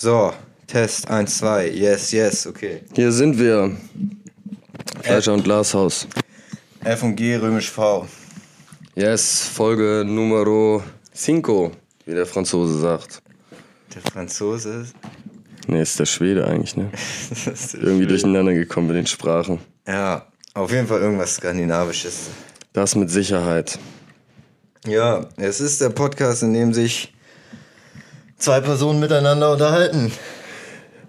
So, Test 1, 2. Yes, yes, okay. Hier sind wir. Fleischer und Glashaus. F und G, römisch V. Yes, Folge Numero 5, wie der Franzose sagt. Der Franzose ist. Nee, ist der Schwede eigentlich, ne? Irgendwie schön. durcheinander gekommen mit den Sprachen. Ja, auf jeden Fall irgendwas Skandinavisches. Das mit Sicherheit. Ja, es ist der Podcast, in dem sich zwei Personen miteinander unterhalten.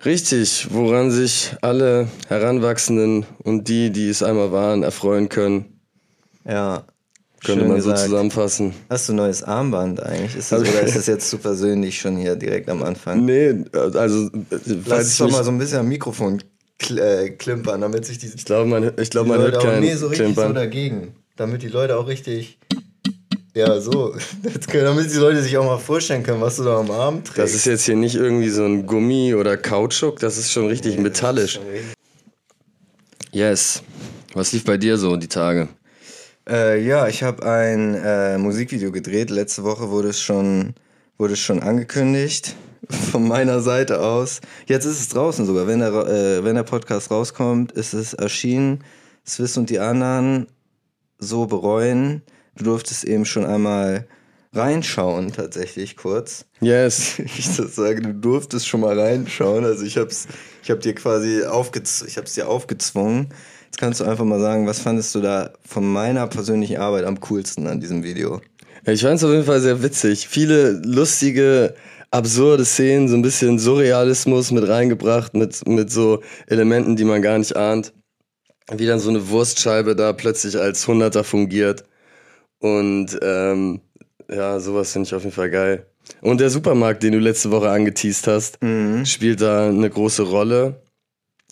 Richtig, woran sich alle Heranwachsenden und die, die es einmal waren, erfreuen können, Ja. könnte man so gesagt. zusammenfassen. Hast du ein neues Armband eigentlich? Ist das, oder ist das jetzt zu persönlich schon hier direkt am Anfang? Nee, also, äh, Lass es doch mal so ein bisschen am Mikrofon äh, klimpern, damit sich die, ich glaube, man, ich glaub, man hört Leute auch keinen nee, so richtig so Klimpern. dagegen. Damit die Leute auch richtig. Ja, so. Damit die Leute sich auch mal vorstellen können, was du da am Arm trägst. Das ist jetzt hier nicht irgendwie so ein Gummi oder Kautschuk, das ist schon richtig metallisch. Yes. Was lief bei dir so die Tage? Äh, ja, ich habe ein äh, Musikvideo gedreht. Letzte Woche wurde es schon, wurde es schon angekündigt. Von meiner Seite aus. Jetzt ist es draußen sogar. Wenn der, äh, wenn der Podcast rauskommt, ist es erschienen. Swiss und die anderen so bereuen. Du durftest eben schon einmal reinschauen, tatsächlich kurz. Yes. Ich das sage, du durftest schon mal reinschauen. Also ich hab's, ich hab dir quasi aufgez ich hab's dir aufgezwungen. Jetzt kannst du einfach mal sagen, was fandest du da von meiner persönlichen Arbeit am coolsten an diesem Video? Ich fand es auf jeden Fall sehr witzig. Viele lustige, absurde Szenen, so ein bisschen Surrealismus mit reingebracht, mit, mit so Elementen, die man gar nicht ahnt. Wie dann so eine Wurstscheibe da plötzlich als Hunderter fungiert. Und ähm, ja, sowas finde ich auf jeden Fall geil. Und der Supermarkt, den du letzte Woche angeteased hast, spielt da eine große Rolle.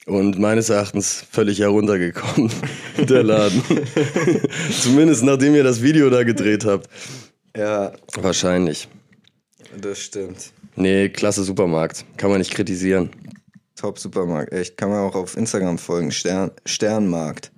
Und meines Erachtens völlig heruntergekommen, der Laden. Zumindest nachdem ihr das Video da gedreht habt. Ja, Wahrscheinlich. das stimmt. Nee, klasse Supermarkt. Kann man nicht kritisieren. Top Supermarkt, echt. Kann man auch auf Instagram folgen. Stern, Sternmarkt.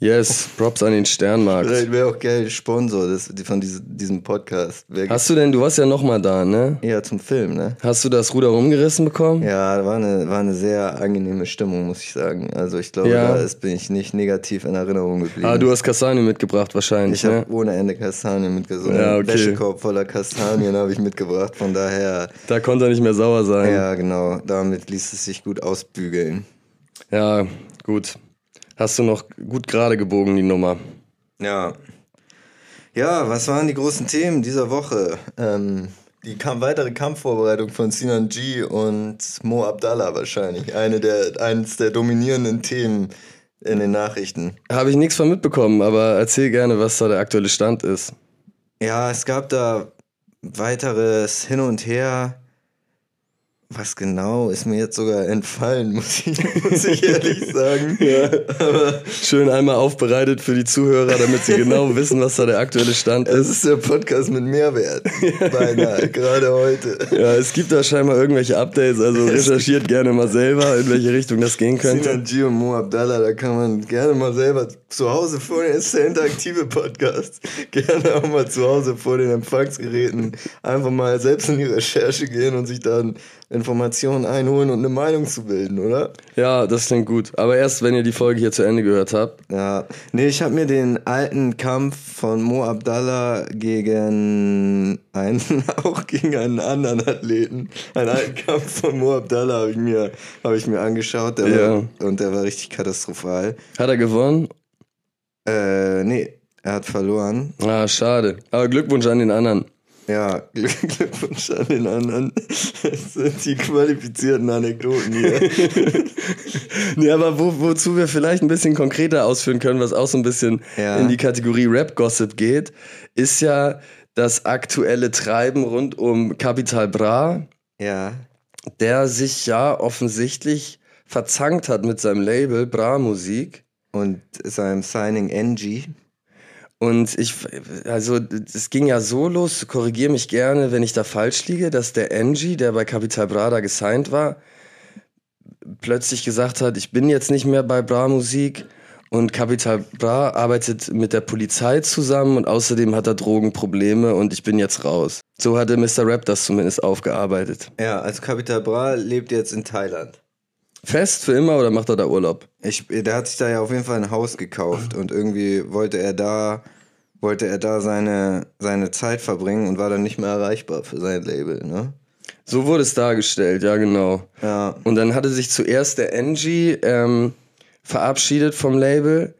Yes, Props an den Sternmarkt. Vielleicht wäre auch geil Sponsor die- von diese, diesem Podcast. Wär Hast du denn, du warst ja nochmal da, ne? ja, zum Film, ne? Hast du das Ruder rumgerissen bekommen? Ja, war eine, war eine sehr angenehme Stimmung, muss ich sagen. Also ich glaube, Ja. da ist, bin ich nicht negativ in Erinnerung geblieben. Ah, du hast Kastanie mitgebracht wahrscheinlich, Ich ne? habe ohne Ende Kastanien mitgebracht. Ja, okay. Wäschekorb voller Kastanien habe ich mitgebracht. Von daher, Da konnte er nicht mehr sauer sein. ja genau, damit ließ es sich gut ausbügeln. Ja, gut. Hast du noch gut gerade gebogen, die Nummer. Ja. Ja, was waren die großen Themen dieser Woche? Ähm, die Kamp weitere Kampfvorbereitung von Sinan G und Mo Abdallah wahrscheinlich. Eine der, eines der dominierenden Themen in den Nachrichten. Habe ich nichts von mitbekommen, aber erzähl gerne, was da der aktuelle Stand ist. Ja, es gab da weiteres Hin und Her. Was genau ist mir jetzt sogar entfallen, muss ich, muss ich ehrlich sagen. Aber Schön einmal aufbereitet für die Zuhörer, damit sie genau wissen, was da der aktuelle Stand es ist. ist der Podcast mit Mehrwert. Beinahe, gerade heute. Ja, es gibt da scheinbar irgendwelche Updates, also recherchiert gerne mal selber, in welche Richtung das gehen könnte. Sinan G und Mo Abdallah, da kann man gerne mal selber zu Hause vor den, ist der interaktive Podcast, gerne auch mal zu Hause vor den Empfangsgeräten einfach mal selbst in die Recherche gehen und sich dann Informationen einholen und eine Meinung zu bilden, oder? Ja, das klingt gut. Aber erst, wenn ihr die Folge hier zu Ende gehört habt. Ja, nee, ich habe mir den alten Kampf von Mo Abdallah gegen einen, auch gegen einen anderen Athleten, einen alten Kampf von Mo Abdallah habe ich mir, habe ich mir angeschaut, der Ja. war, und der war richtig katastrophal. Hat er gewonnen? Äh, nee, er hat verloren. Ah, schade. Aber Glückwunsch an den anderen. Ja, Glück, Glückwunsch an den anderen. Das sind die qualifizierten Anekdoten hier. Nee, aber wo, wozu wir vielleicht ein bisschen konkreter ausführen können, was auch so ein bisschen Ja. in die Kategorie Rap-Gossip geht, ist ja das aktuelle Treiben rund um Capital Bra, ja, der sich ja offensichtlich verzankt hat mit seinem Label Bra Musik. und seinem Signing NG. Und ich, also, es ging ja so los, korrigiere mich gerne, wenn ich da falsch liege, dass der Angie, der bei Capital Bra da gesigned war, plötzlich gesagt hat, ich bin jetzt nicht mehr bei Bra Musik Und Capital Bra arbeitet mit der Polizei zusammen und außerdem hat er Drogenprobleme und ich bin jetzt raus. So hatte Mr. Rap das zumindest aufgearbeitet. Ja, also Capital Bra lebt jetzt in Thailand. Fest für immer oder macht er da Urlaub? Ich, der hat sich da ja auf jeden Fall ein Haus gekauft und irgendwie wollte er da, wollte er da seine, seine Zeit verbringen und war dann nicht mehr erreichbar für sein Label, ne? So wurde es dargestellt, ja genau. Ja. Und dann hatte sich zuerst der Angie ähm, verabschiedet vom Label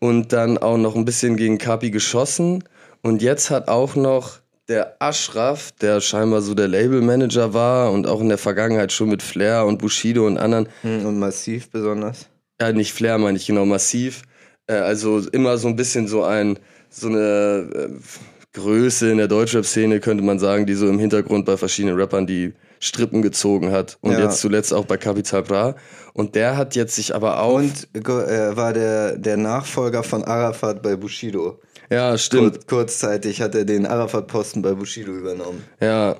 und dann auch noch ein bisschen gegen Kapi geschossen. Und jetzt hat auch noch der Ashraf, der scheinbar so der Labelmanager war und auch in der Vergangenheit schon mit Flair und Bushido und anderen. Hm, Und massiv besonders. Ja, nicht Flair meine ich, genau, massiv. Äh, also immer so ein bisschen so ein, so eine äh, Größe in der Deutschrap-Szene, könnte man sagen, die so im Hintergrund bei verschiedenen Rappern die Strippen gezogen hat. Und Ja. jetzt zuletzt auch bei Capital Bra. Und der hat jetzt sich aber auch. Und er war der, der Nachfolger von Arafat bei Bushido. Ja, stimmt. Kurz, kurzzeitig hat er den Arafat-Posten bei Bushido übernommen. Ja,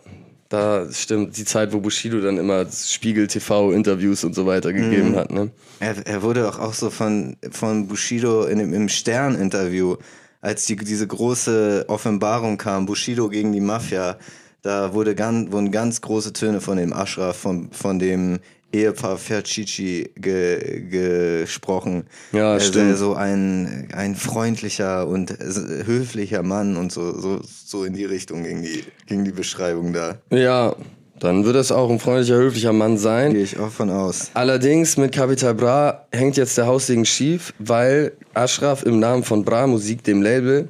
da stimmt. Die Zeit, wo Bushido dann immer Spiegel TV-Interviews und so weiter gegeben hat, ne? Er, er wurde auch, auch so von, von Bushido in dem, im Stern-Interview, als die, diese große Offenbarung kam, Bushido gegen die Mafia, da wurde ganz, wurden ganz große Töne von dem Ashraf, von, von dem Ehepaar Fercici ge, gesprochen. Ja, er stimmt. so ein, ein freundlicher und höflicher Mann und so, so, so in die Richtung ging die, ging die Beschreibung da. Ja, dann wird es auch ein freundlicher, höflicher Mann sein. Gehe ich auch von aus. Allerdings mit Capital Bra hängt jetzt der Haussegen schief, weil Ashraf im Namen von Bra Musik, dem Label,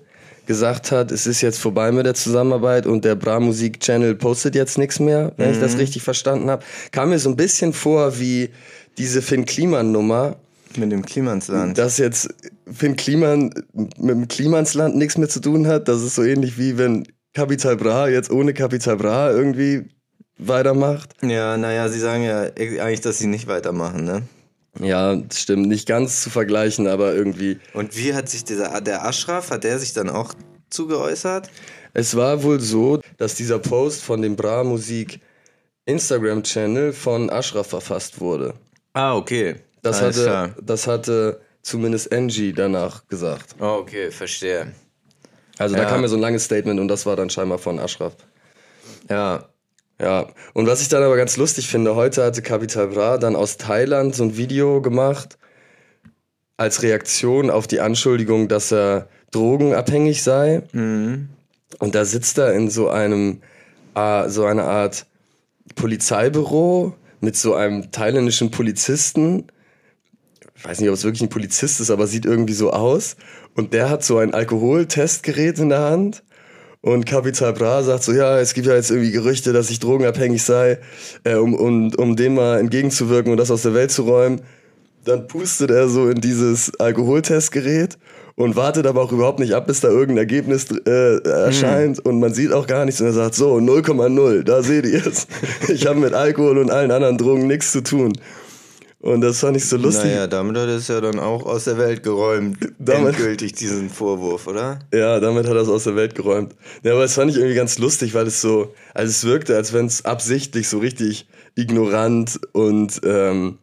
gesagt hat, es ist jetzt vorbei mit der Zusammenarbeit und der Bra Musik Channel postet jetzt nichts mehr, wenn ich das richtig verstanden habe. Kam mir so ein bisschen vor wie diese Finn Kliman Nummer, Mit dem Klimansland. dass jetzt Finn Kliman mit dem Klimansland nichts mehr zu tun hat. Das ist so ähnlich wie wenn Capital Bra jetzt ohne Capital Bra irgendwie weitermacht. Ja, naja, sie sagen ja eigentlich, dass sie nicht weitermachen, ne? Ja, das stimmt. Nicht ganz zu vergleichen, aber irgendwie. Und wie hat sich dieser, der Ashraf, hat der sich dann auch zugeäußert? Es war wohl so, dass dieser Post von dem Bra Musik Instagram-Channel von Ashraf verfasst wurde. Ah, okay. Das Alles hatte, klar. das hatte zumindest Angie danach gesagt. Oh, okay, verstehe. Also da Ja. kam mir so ein langes Statement und das war dann scheinbar von Ashraf. Ja. Ja, und was ich dann aber ganz lustig finde, heute hatte Capital Bra dann aus Thailand so ein Video gemacht als Reaktion auf die Anschuldigung, dass er drogenabhängig sei. Mhm. Und da sitzt er in so einem, äh, so einer Art Polizeibüro mit so einem thailändischen Polizisten. Ich weiß nicht, ob es wirklich ein Polizist ist, aber sieht irgendwie so aus. Und der hat so ein Alkoholtestgerät in der Hand. Und Capital Bra sagt so, ja, es gibt ja jetzt irgendwie Gerüchte, dass ich drogenabhängig sei, äh, um, um, um dem mal entgegenzuwirken und das aus der Welt zu räumen. Dann pustet er so in dieses Alkoholtestgerät und wartet aber auch überhaupt nicht ab, bis da irgendein Ergebnis äh, erscheint und man sieht auch gar nichts und er sagt so 0,0, da seht ihr es. Ich habe mit Alkohol und allen anderen Drogen nichts zu tun. Und das fand ich so lustig. Naja, damit hat er es ja dann auch aus der Welt geräumt. Damit- Endgültig diesen Vorwurf, oder? Ja, damit hat er es aus der Welt geräumt. Ja, aber das fand ich irgendwie ganz lustig, weil es so, also es wirkte, als wenn es absichtlich so richtig ignorant und ähm,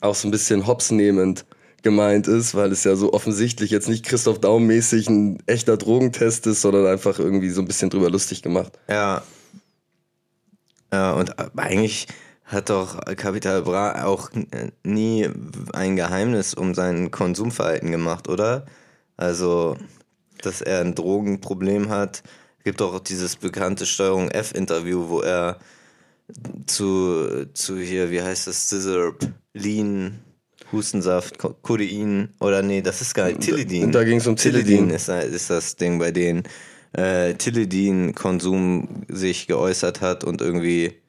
auch so ein bisschen hopsnehmend gemeint ist, weil es ja so offensichtlich jetzt nicht Christoph Daum-mäßig ein echter Drogentest ist, sondern einfach irgendwie so ein bisschen drüber lustig gemacht. Ja. Ja, und eigentlich hat doch Capital Bra auch äh, nie ein Geheimnis um sein Konsumverhalten gemacht, oder? Also, dass er ein Drogenproblem hat. Es gibt doch auch dieses bekannte Steuerung F-Interview, wo er zu, zu hier, wie heißt das, Scissorp, Lean, Hustensaft, Co- Codein, oder nee, das ist gar nicht, Tilidin. Da ging's um Tilidin. ist, ist das Ding, bei denen äh, Tilidin-Konsum sich geäußert hat und irgendwie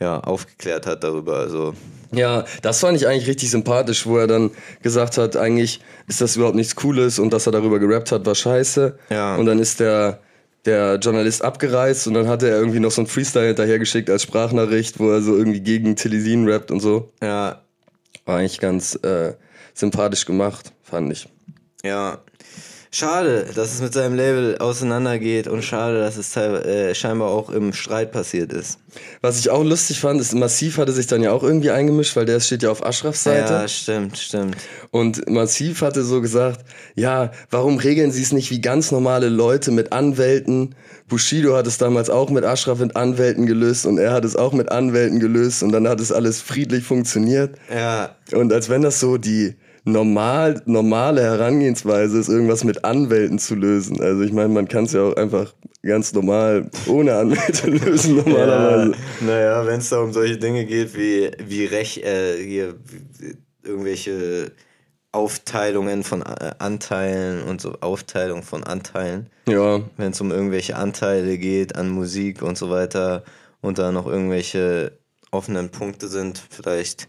ja, aufgeklärt hat darüber. Also, Ja, das fand ich eigentlich richtig sympathisch, wo er dann gesagt hat, eigentlich ist das überhaupt nichts Cooles und dass er darüber gerappt hat, war scheiße. Ja. Und dann ist der, der Journalist abgereist und dann hat er irgendwie noch so ein Freestyle hinterhergeschickt als Sprachnachricht, wo er so irgendwie gegen Tilidin rappt und so. ja, War eigentlich ganz äh, sympathisch gemacht, fand ich. ja. Schade, dass es mit seinem Label auseinandergeht und schade, dass es äh, scheinbar auch im Streit passiert ist. Was ich auch lustig fand, ist, Massiv hatte sich dann ja auch irgendwie eingemischt, weil der steht ja auf Ashrafs Seite. Ja, stimmt, stimmt. Und Massiv hatte so gesagt, ja, warum regeln sie es nicht wie ganz normale Leute mit Anwälten? Bushido hat es damals auch mit Ashraf und Anwälten gelöst und er hat es auch mit Anwälten gelöst und dann hat es alles friedlich funktioniert. Ja. Und als wenn das so die normal, normale Herangehensweise ist, irgendwas mit Anwälten zu lösen. Also ich meine, man kann es ja auch einfach ganz normal ohne Anwälte lösen normalerweise. Ja, naja, wenn es da um solche Dinge geht wie, wie Rech, äh, hier, wie, irgendwelche Aufteilungen von äh, Anteilen und so Aufteilung von Anteilen. Ja. Wenn es um irgendwelche Anteile geht an Musik und so weiter und da noch irgendwelche offenen Punkte sind, vielleicht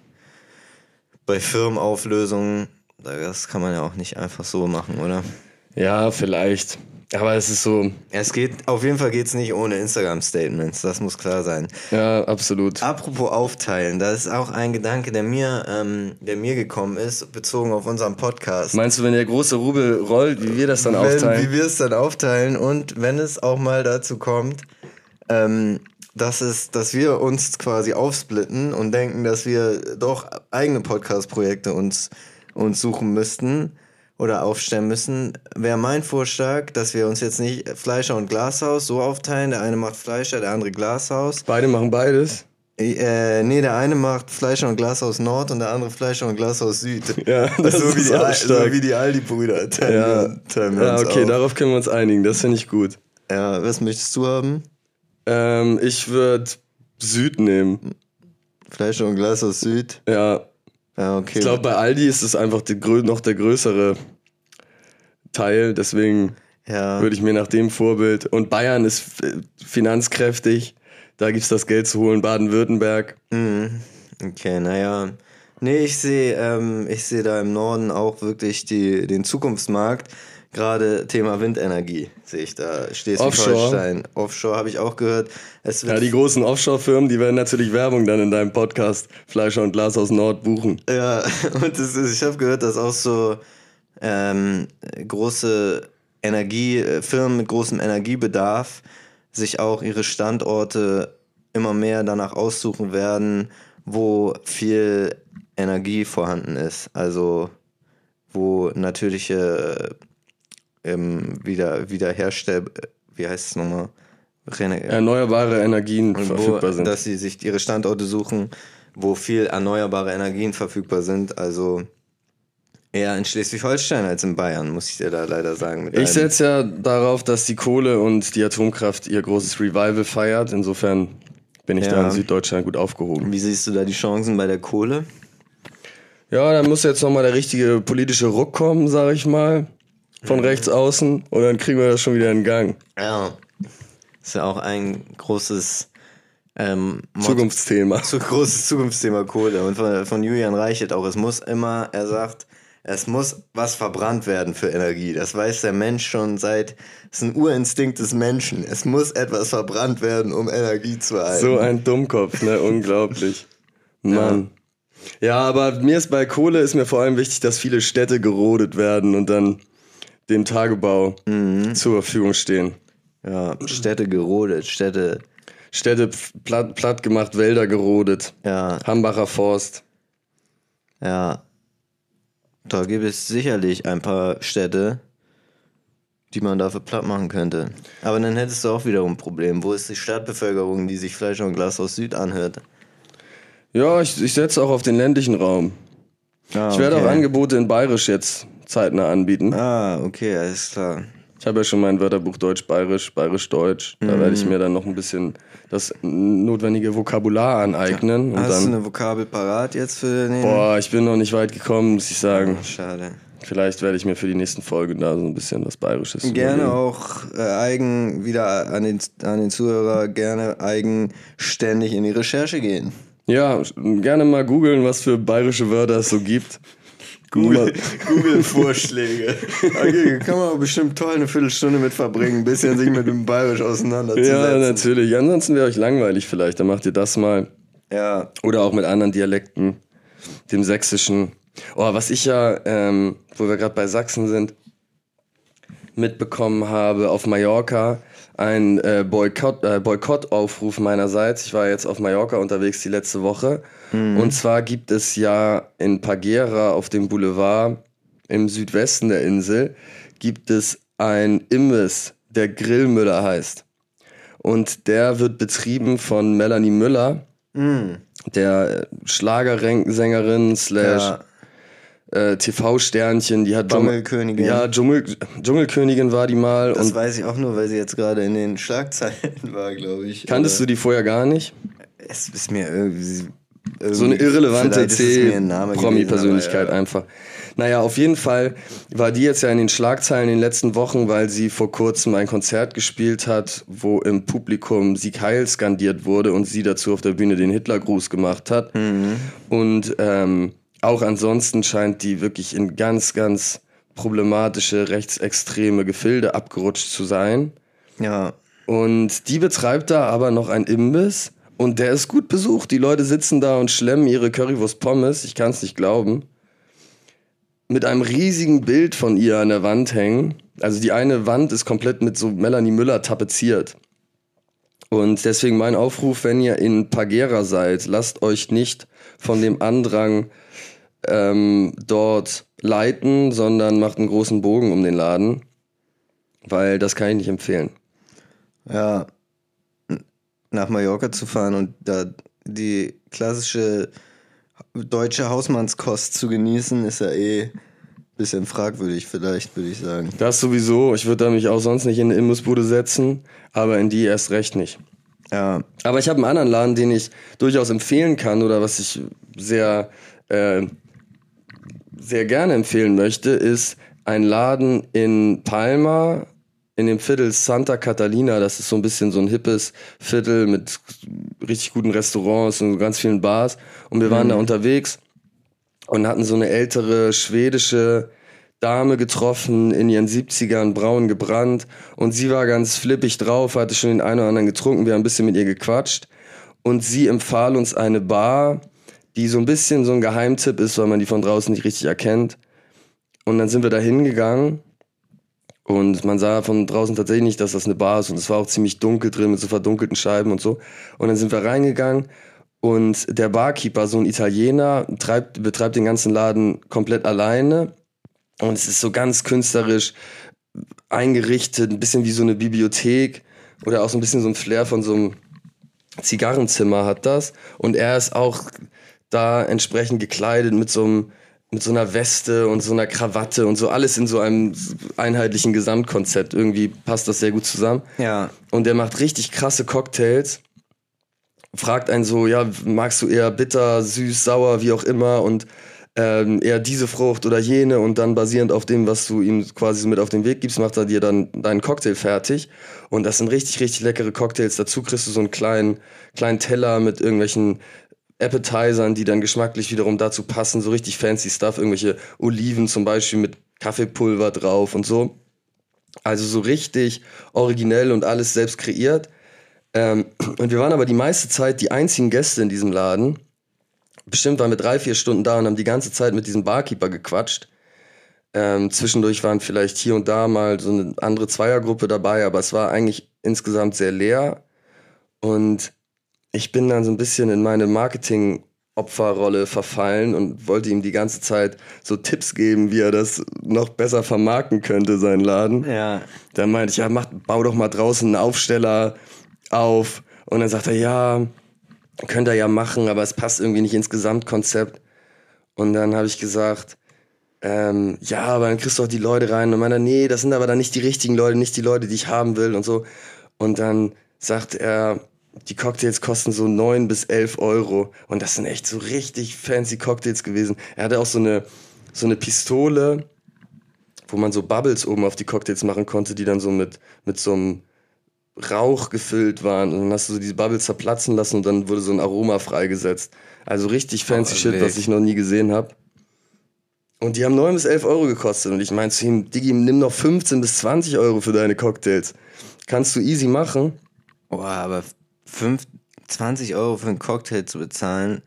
bei Firmenauflösungen, das kann man ja auch nicht einfach so machen, oder? Ja, vielleicht. Aber es ist so. Es geht, auf jeden Fall geht es nicht ohne Instagram-Statements, das muss klar sein. Ja, absolut. Apropos aufteilen, das ist auch ein Gedanke, der mir, ähm, der mir gekommen ist, bezogen auf unseren Podcast. Meinst du, wenn der große Rubel rollt, wie wir das dann wenn, aufteilen? Wie wir es dann aufteilen und wenn es auch mal dazu kommt, ähm, dass, es, dass wir uns quasi aufsplitten und denken, dass wir doch eigene Podcast-Projekte uns, uns suchen müssten oder aufstellen müssen, wäre mein Vorschlag, dass wir uns jetzt nicht Fleischer und Glashaus so aufteilen. Der eine macht Fleischer, der andere Glashaus. Beide machen beides? Äh, nee, der eine macht Fleischer und Glashaus Nord und der andere Fleischer und Glashaus Süd. Ja, das so, wie ist die, auch Al- so stark. wie die Aldi-Brüder. Ja, ja okay, auf. darauf können wir uns einigen. Das finde ich gut. Ja, was möchtest du haben? Ähm, ich würde Süd nehmen. Fleischer und Glashaus Süd? Ja, Ja, okay. ich glaube, bei Aldi ist es einfach die, noch der größere Teil. Deswegen ja. würde ich mir nach dem Vorbild. Und Bayern ist äh, finanzkräftig. Da gibt es das Geld zu holen. Baden-Württemberg. Mhm. Okay, naja. Nee, ich sehe ähm, ich sehe da im Norden auch wirklich die, den Zukunftsmarkt. Gerade Thema Windenergie sehe ich da. Schleswig-Holstein. Offshore habe ich auch gehört. Ja, die großen Offshore-Firmen, die werden natürlich Werbung dann in deinem Podcast Fleischer und Glas aus Nord buchen. Ja, und ist, ich habe gehört, dass auch so ähm, große Energiefirmen mit großem Energiebedarf sich auch ihre Standorte immer mehr danach aussuchen werden, wo viel Energie vorhanden ist. Also wo natürliche ähm, wieder, wiederherstell, wie heißt es nochmal? Rene- Erneuerbare Energien wo, verfügbar sind. dass sie sich ihre Standorte suchen, wo viel erneuerbare Energien verfügbar sind. Also eher in Schleswig-Holstein als in Bayern, muss ich dir da leider sagen. Ich setze ja darauf, dass die Kohle und die Atomkraft ihr großes Revival feiert. Insofern bin ich da Ja. in Süddeutschland gut aufgehoben. Wie siehst du da die Chancen bei der Kohle? Ja, da muss jetzt nochmal der richtige politische Ruck kommen, sage ich mal, von rechts außen. Und dann kriegen wir das schon wieder in Gang. Ja. Ist ja auch ein großes ähm, Zukunftsthema. zu großes Zukunftsthema Kohle. Und von, von Julian Reichelt auch. Es muss immer, er sagt, es muss was verbrannt werden für Energie. Das weiß der Mensch schon seit, es ist ein Urinstinkt des Menschen. Es muss etwas verbrannt werden, um Energie zu erhalten. So ein Dummkopf, ne? Unglaublich. Mann. Ja, aber mir ist bei Kohle ist mir vor allem wichtig, dass viele Städte gerodet werden und dann dem Tagebau Mhm. zur Verfügung stehen. Ja, Städte gerodet, Städte, Städte platt, platt gemacht, Wälder gerodet. ja, Hambacher Forst. ja. Da gibt es sicherlich ein paar Städte, die man dafür platt machen könnte. Aber dann hättest du auch wiederum ein Problem. Wo ist die Stadtbevölkerung, die sich Fleisch und Glas aus Süd anhört? Ja, ich, ich setze auch auf den ländlichen Raum. Ah, Ich werde okay. auch Angebote in Bayerisch jetzt zeitnah anbieten. Ah, okay, alles klar. Ich habe ja schon mein Wörterbuch Deutsch-Bayerisch, Bayerisch-Deutsch. Da Mhm. werde ich mir dann noch ein bisschen das notwendige Vokabular aneignen. Und Hast du dann, eine Vokabel parat jetzt für den? boah, ich bin noch nicht weit gekommen, muss ich sagen. Schade. Vielleicht werde ich mir für die nächsten Folgen da so ein bisschen was Bayerisches Gerne überlegen. auch äh, eigen, wieder an den, an den Zuhörer, gerne eigenständig in die Recherche gehen. Ja, gerne mal googeln, was für bayerische Wörter es so gibt. Google- Google-Vorschläge. okay, kann man bestimmt toll eine Viertelstunde mit verbringen, ein bisschen sich mit dem Bayerisch auseinanderzusetzen. Ja, natürlich. Ansonsten wäre euch langweilig vielleicht. Dann macht ihr das mal. Ja, Oder auch mit anderen Dialekten. Dem Sächsischen. Oh, was ich ja, ähm, wo wir gerade bei Sachsen sind, mitbekommen habe auf Mallorca, ein äh, Boykott, äh, Boykottaufruf meinerseits. Ich war jetzt auf Mallorca unterwegs die letzte Woche. Mhm. Und zwar gibt es ja in Pagera auf dem Boulevard im Südwesten der Insel gibt es ein Imbiss, der Grillmüller heißt. Und der wird betrieben von Melanie Müller, mm. der Schlagersängerin slash ja äh, TV-Sternchen, die hat Dschungelkönigin. Ja, Dschungel, Dschungelkönigin war die mal. Das weiß ich auch nur, weil sie jetzt gerade in den Schlagzeilen war, glaube ich. Kanntest Oder? du die vorher gar nicht? Es ist mir irgendwie. irgendwie so eine irrelevante C-Promi-Persönlichkeit ja. einfach. Naja, auf jeden Fall war die jetzt ja in den Schlagzeilen in den letzten Wochen, weil sie vor kurzem ein Konzert gespielt hat, wo im Publikum Sieg Heil skandiert wurde und sie dazu auf der Bühne den Hitlergruß gemacht hat. Mhm. Und ähm, auch ansonsten scheint die wirklich in ganz, ganz problematische rechtsextreme Gefilde abgerutscht zu sein. Ja. Und die betreibt da aber noch ein Imbiss und der ist gut besucht. Die Leute sitzen da und schlemmen ihre Currywurst Pommes, ich kann es nicht glauben. Mit einem riesigen Bild von ihr an der Wand hängen. Also die eine Wand ist komplett mit so Melanie Müller tapeziert. Und deswegen mein Aufruf, wenn ihr in Pagera seid, lasst euch nicht von dem Andrang ähm, dort leiten, sondern macht einen großen Bogen um den Laden, weil das kann ich nicht empfehlen. Ja, nach Mallorca zu fahren und da die klassische deutsche Hausmannskost zu genießen, ist ja eh ein bisschen fragwürdig, vielleicht, würde ich sagen. Das sowieso. Ich würde da mich auch sonst nicht in eine Imbissbude setzen, aber in die erst recht nicht. Ja. Aber ich habe einen anderen Laden, den ich durchaus empfehlen kann oder was ich sehr äh, sehr gerne empfehlen möchte, ist ein Laden in Palma, in dem Viertel Santa Catalina. Das ist so ein bisschen so ein hippes Viertel mit richtig guten Restaurants und ganz vielen Bars. Und wir waren mhm. da unterwegs und hatten so eine ältere schwedische Dame getroffen, in ihren 70ern, braun gebrannt. Und sie war ganz flippig drauf, hatte schon den einen oder anderen getrunken. Wir haben ein bisschen mit ihr gequatscht. Und sie empfahl uns eine Bar, die so ein bisschen so ein Geheimtipp ist, weil man die von draußen nicht richtig erkennt. Und dann sind wir da hingegangen und man sah von draußen tatsächlich nicht, dass das eine Bar ist und es war auch ziemlich dunkel drin mit so verdunkelten Scheiben und so. Und dann sind wir reingegangen und der Barkeeper, so ein Italiener, treibt, betreibt den ganzen Laden komplett alleine und es ist so ganz künstlerisch eingerichtet, ein bisschen wie so eine Bibliothek oder auch so ein bisschen so ein Flair von so einem Zigarrenzimmer hat das. Und er ist auch da entsprechend gekleidet mit so einem mit so einer Weste und so einer Krawatte und so alles in so einem einheitlichen Gesamtkonzept. Irgendwie passt das sehr gut zusammen. Ja. Und der macht richtig krasse Cocktails. Fragt einen so, ja, magst du eher bitter, süß, sauer, wie auch immer und ähm, eher diese Frucht oder jene und dann basierend auf dem, was du ihm quasi so mit auf den Weg gibst, macht er dir dann deinen Cocktail fertig. Und das sind richtig, richtig leckere Cocktails. Dazu kriegst du so einen kleinen, kleinen Teller mit irgendwelchen Appetizern, die dann geschmacklich wiederum dazu passen, so richtig fancy Stuff, irgendwelche Oliven zum Beispiel mit Kaffeepulver drauf und so. Also so richtig originell und alles selbst kreiert. Ähm, und wir waren aber die meiste Zeit die einzigen Gäste in diesem Laden. Bestimmt waren wir drei, vier Stunden da und haben die ganze Zeit mit diesem Barkeeper gequatscht. Ähm, zwischendurch waren vielleicht hier und da mal so eine andere Zweiergruppe dabei, aber es war eigentlich insgesamt sehr leer. Und ich bin dann so ein bisschen in meine Marketing Opferrolle verfallen und wollte ihm die ganze Zeit so Tipps geben, wie er das noch besser vermarkten könnte, seinen Laden. Ja. Dann meinte ich, ja, mach, bau doch mal draußen einen Aufsteller auf. Und dann sagt er, ja, könnte er ja machen, aber es passt irgendwie nicht ins Gesamtkonzept. Und dann habe ich gesagt, ähm, ja, aber dann kriegst du auch die Leute rein. Und meinte, nee, das sind aber dann nicht die richtigen Leute, nicht die Leute, die ich haben will und so. Und dann sagt er, die Cocktails kosten so neun bis elf Euro. Und das sind echt so richtig fancy Cocktails gewesen. Er hatte auch so eine, so eine Pistole, wo man so Bubbles oben auf die Cocktails machen konnte, die dann so mit, mit so einem Rauch gefüllt waren. Und dann hast du so diese Bubbles zerplatzen lassen und dann wurde so ein Aroma freigesetzt. Also richtig fancy oh, Shit, was ich noch nie gesehen habe. Und die haben 9 bis 11 Euro gekostet. Und ich meinte zu ihm, Digi, nimm noch 15 bis 20 Euro für deine Cocktails. Kannst du easy machen. Boah, aber 5, 20 Euro für einen Cocktail zu bezahlen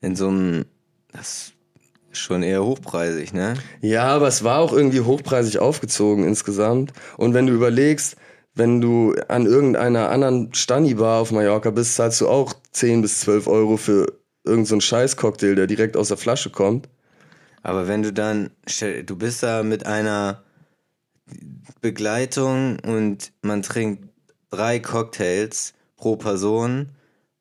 in so einem, das schon eher hochpreisig, ne? Ja, aber es war auch irgendwie hochpreisig aufgezogen insgesamt. Und wenn du überlegst, wenn du an irgendeiner anderen Stani-Bar auf Mallorca bist, zahlst du auch 10 bis 12 Euro für irgendeinen so Scheiß-Cocktail, der direkt aus der Flasche kommt. Aber wenn du dann, du bist da mit einer Begleitung und man trinkt drei Cocktails pro Person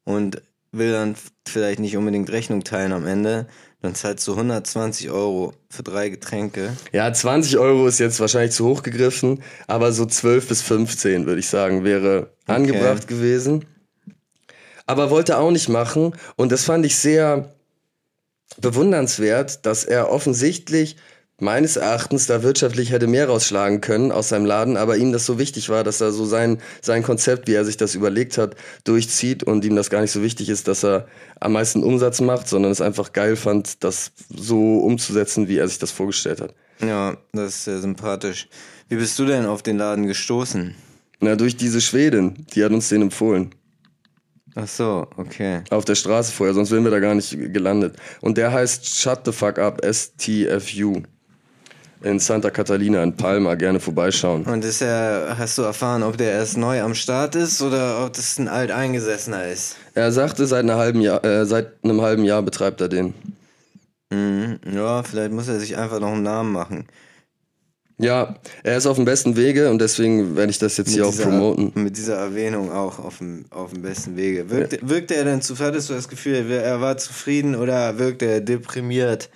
und will dann vielleicht nicht unbedingt Rechnung teilen am Ende, dann zahlst du 120 Euro für drei Getränke. Ja, 20 Euro ist jetzt wahrscheinlich zu hoch gegriffen, aber so 12 bis 15 würde ich sagen, wäre okay. angebracht gewesen. Aber wollte auch nicht machen und das fand ich sehr bewundernswert, dass er offensichtlich meines Erachtens da wirtschaftlich hätte mehr rausschlagen können aus seinem Laden, aber ihm das so wichtig war, dass er so sein, sein Konzept, wie er sich das überlegt hat, durchzieht und ihm das gar nicht so wichtig ist, dass er am meisten Umsatz macht, sondern es einfach geil fand, das so umzusetzen, wie er sich das vorgestellt hat. Ja, das ist sehr sympathisch. Wie bist du denn auf den Laden gestoßen? Na, durch diese Schwedin, die hat uns den empfohlen. Ach so, okay. Auf der Straße vorher, sonst wären wir da gar nicht gelandet. Und der heißt Shut the Fuck Up, S-T-F-U in Santa Catalina in Palma gerne vorbeischauen. Und ist er, hast du erfahren, ob der erst neu am Start ist oder ob das ein alteingesessener ist? Er sagte, seit, einer halben Jahr, äh, seit einem halben Jahr betreibt er den. Mhm. Ja, vielleicht muss er sich einfach noch einen Namen machen. Ja, er ist auf dem besten Wege und deswegen werde ich das jetzt mit hier dieser, auch promoten. Mit dieser Erwähnung auch auf dem, auf dem besten Wege. Wirkt, ja. wirkte er denn zu, hattest du das Gefühl, er war zufrieden oder wirkte er deprimiert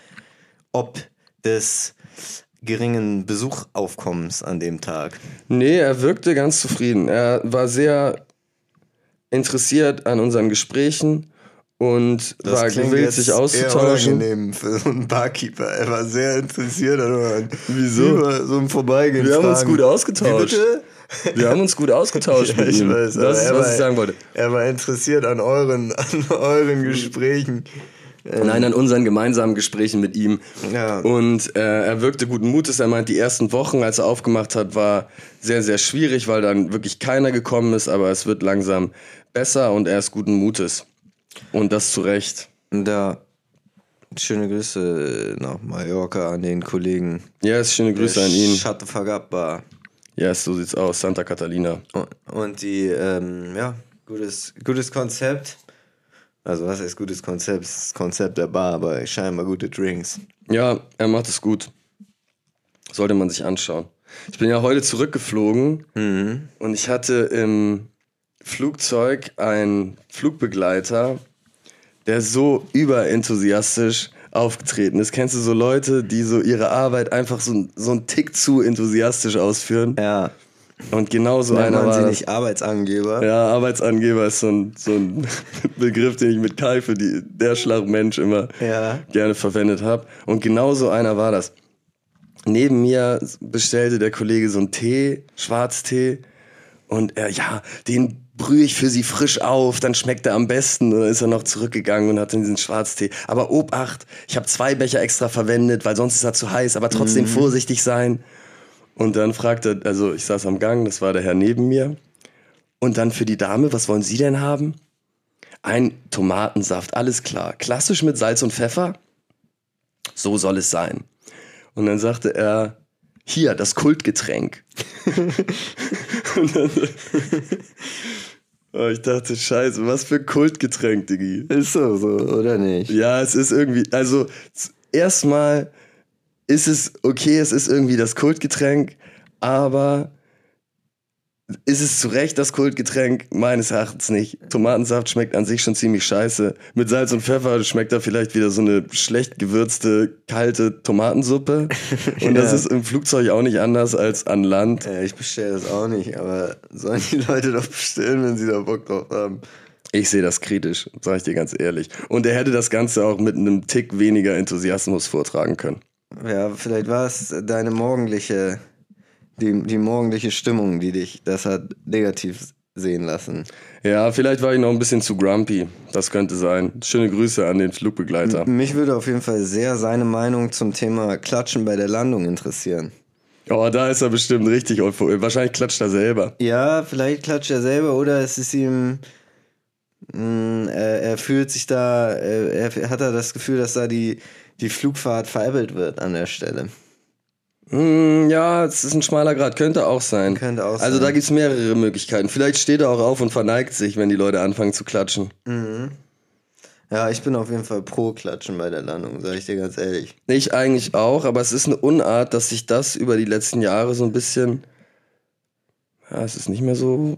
ob des geringen Besuchaufkommens an dem Tag? Nee, er wirkte ganz zufrieden. Er war sehr interessiert an unseren Gesprächen und das war gewillt, sich auszutauschen. Eher unangenehm für so einen Barkeeper. Er war sehr interessiert an Wieso? so ein Vorbeigehen. Wir haben uns gut ausgetauscht. Wir haben uns gut ausgetauscht ja, ihm. Weiß, das ist, was war, ich sagen wollte. Er war interessiert an euren, an euren Gesprächen. Ähm. Nein, an unseren gemeinsamen Gesprächen mit ihm. Ja. Und äh, er wirkte guten Mutes. Er meint, die ersten Wochen, als er aufgemacht hat, war sehr, sehr schwierig, weil dann wirklich keiner gekommen ist. Aber es wird langsam besser und er ist guten Mutes. Und das zu Recht. Da schöne Grüße nach Mallorca an den Kollegen. Ja, yes, schöne Grüße an ihn. Shut the fuck up bar. Ja, yes, so sieht's aus. Santa Catalina. Und, und die, ähm, ja, gutes, gutes Konzept. Also was heißt gutes Konzept? Das Konzept der Bar, aber scheinbar gute Drinks. Ja, er macht es gut. Sollte man sich anschauen. Ich bin ja heute zurückgeflogen mhm. und ich hatte im Flugzeug einen Flugbegleiter, der so überenthusiastisch aufgetreten ist. Kennst du so Leute, die so ihre Arbeit einfach so, so einen Tick zu enthusiastisch ausführen? Ja. Und genau so einer war sie nicht Arbeitsangeber? Ja, Arbeitsangeber ist so ein, so ein Begriff, den ich mit Kai für die, der Schlagmensch immer ja. gerne verwendet habe. Und genau so einer war das. Neben mir bestellte der Kollege so einen Tee, Schwarztee. Und er, ja, den brühe ich für sie frisch auf, dann schmeckt er am besten. Und dann ist er noch zurückgegangen und hat dann diesen Schwarztee. Aber Obacht, ich habe zwei Becher extra verwendet, weil sonst ist er zu heiß. Aber trotzdem mhm. vorsichtig sein. Und dann fragte, also ich saß am Gang, das war der Herr neben mir. Und dann für die Dame, was wollen Sie denn haben? Ein Tomatensaft, alles klar. Klassisch mit Salz und Pfeffer? So soll es sein. Und dann sagte er, hier, das Kultgetränk. und dann, oh, ich dachte, scheiße, was für Kultgetränk, Diggi. Ist so, so, oder nicht? Ja, es ist irgendwie, also erstmal ist es okay, es ist irgendwie das Kultgetränk, aber ist es zu Recht das Kultgetränk? Meines Erachtens nicht. Tomatensaft schmeckt an sich schon ziemlich scheiße. Mit Salz und Pfeffer schmeckt da vielleicht wieder so eine schlecht gewürzte, kalte Tomatensuppe. Und ja. das ist im Flugzeug auch nicht anders als an Land. Ja, ich bestelle das auch nicht, aber sollen die Leute doch bestellen, wenn sie da Bock drauf haben? Ich sehe das kritisch, sage ich dir ganz ehrlich. Und er hätte das Ganze auch mit einem Tick weniger Enthusiasmus vortragen können. Ja, vielleicht war es deine morgendliche, die, die morgendliche Stimmung, die dich das hat negativ sehen lassen. Ja, vielleicht war ich noch ein bisschen zu grumpy. Das könnte sein. Schöne Grüße an den Flugbegleiter. Mich würde auf jeden Fall sehr seine Meinung zum Thema Klatschen bei der Landung interessieren. Oh, da ist er bestimmt richtig euphorisch. Wahrscheinlich klatscht er selber. Ja, vielleicht klatscht er selber oder es ist ihm mh, er, er fühlt sich da, äh, er hat da das Gefühl, dass da die, die Flugfahrt veräppelt wird an der Stelle. Hm, ja, es ist ein schmaler Grad, könnte auch sein. Könnte auch Also sein. da gibt's mehrere Möglichkeiten. Vielleicht steht er auch auf und verneigt sich, wenn die Leute anfangen zu klatschen. Ja, ich bin auf jeden Fall pro Klatschen bei der Landung, sag ich dir ganz ehrlich. Ich eigentlich auch, aber es ist eine Unart, dass sich das über die letzten Jahre so ein bisschen. Ja, es ist nicht mehr so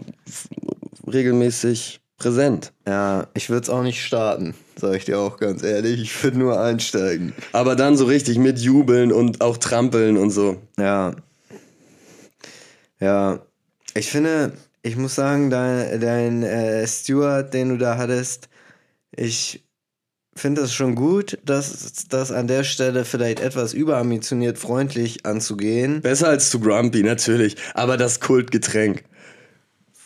regelmäßig präsent. Ja, ich würde es auch nicht starten, sag ich dir auch ganz ehrlich. Ich würde nur einsteigen. Aber dann so richtig mit Jubeln und auch Trampeln und so. Ja. Ja. Ich finde, ich muss sagen, dein, dein äh, Steward, den du da hattest, ich finde es schon gut, dass das an der Stelle vielleicht etwas überambitioniert freundlich anzugehen. Besser als zu Grumpy, natürlich. Aber das Kultgetränk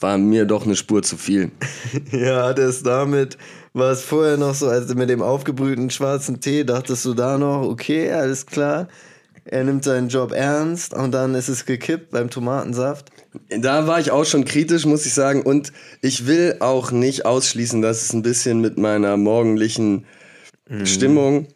war mir doch eine Spur zu viel. Ja, das damit war es vorher noch so, als mit dem aufgebrühten schwarzen Tee, dachtest du da noch, okay, alles klar. Er nimmt seinen Job ernst und dann ist es gekippt beim Tomatensaft. Da war ich auch schon kritisch, muss ich sagen. Und ich will auch nicht ausschließen, dass es ein bisschen mit meiner morgendlichen Stimmung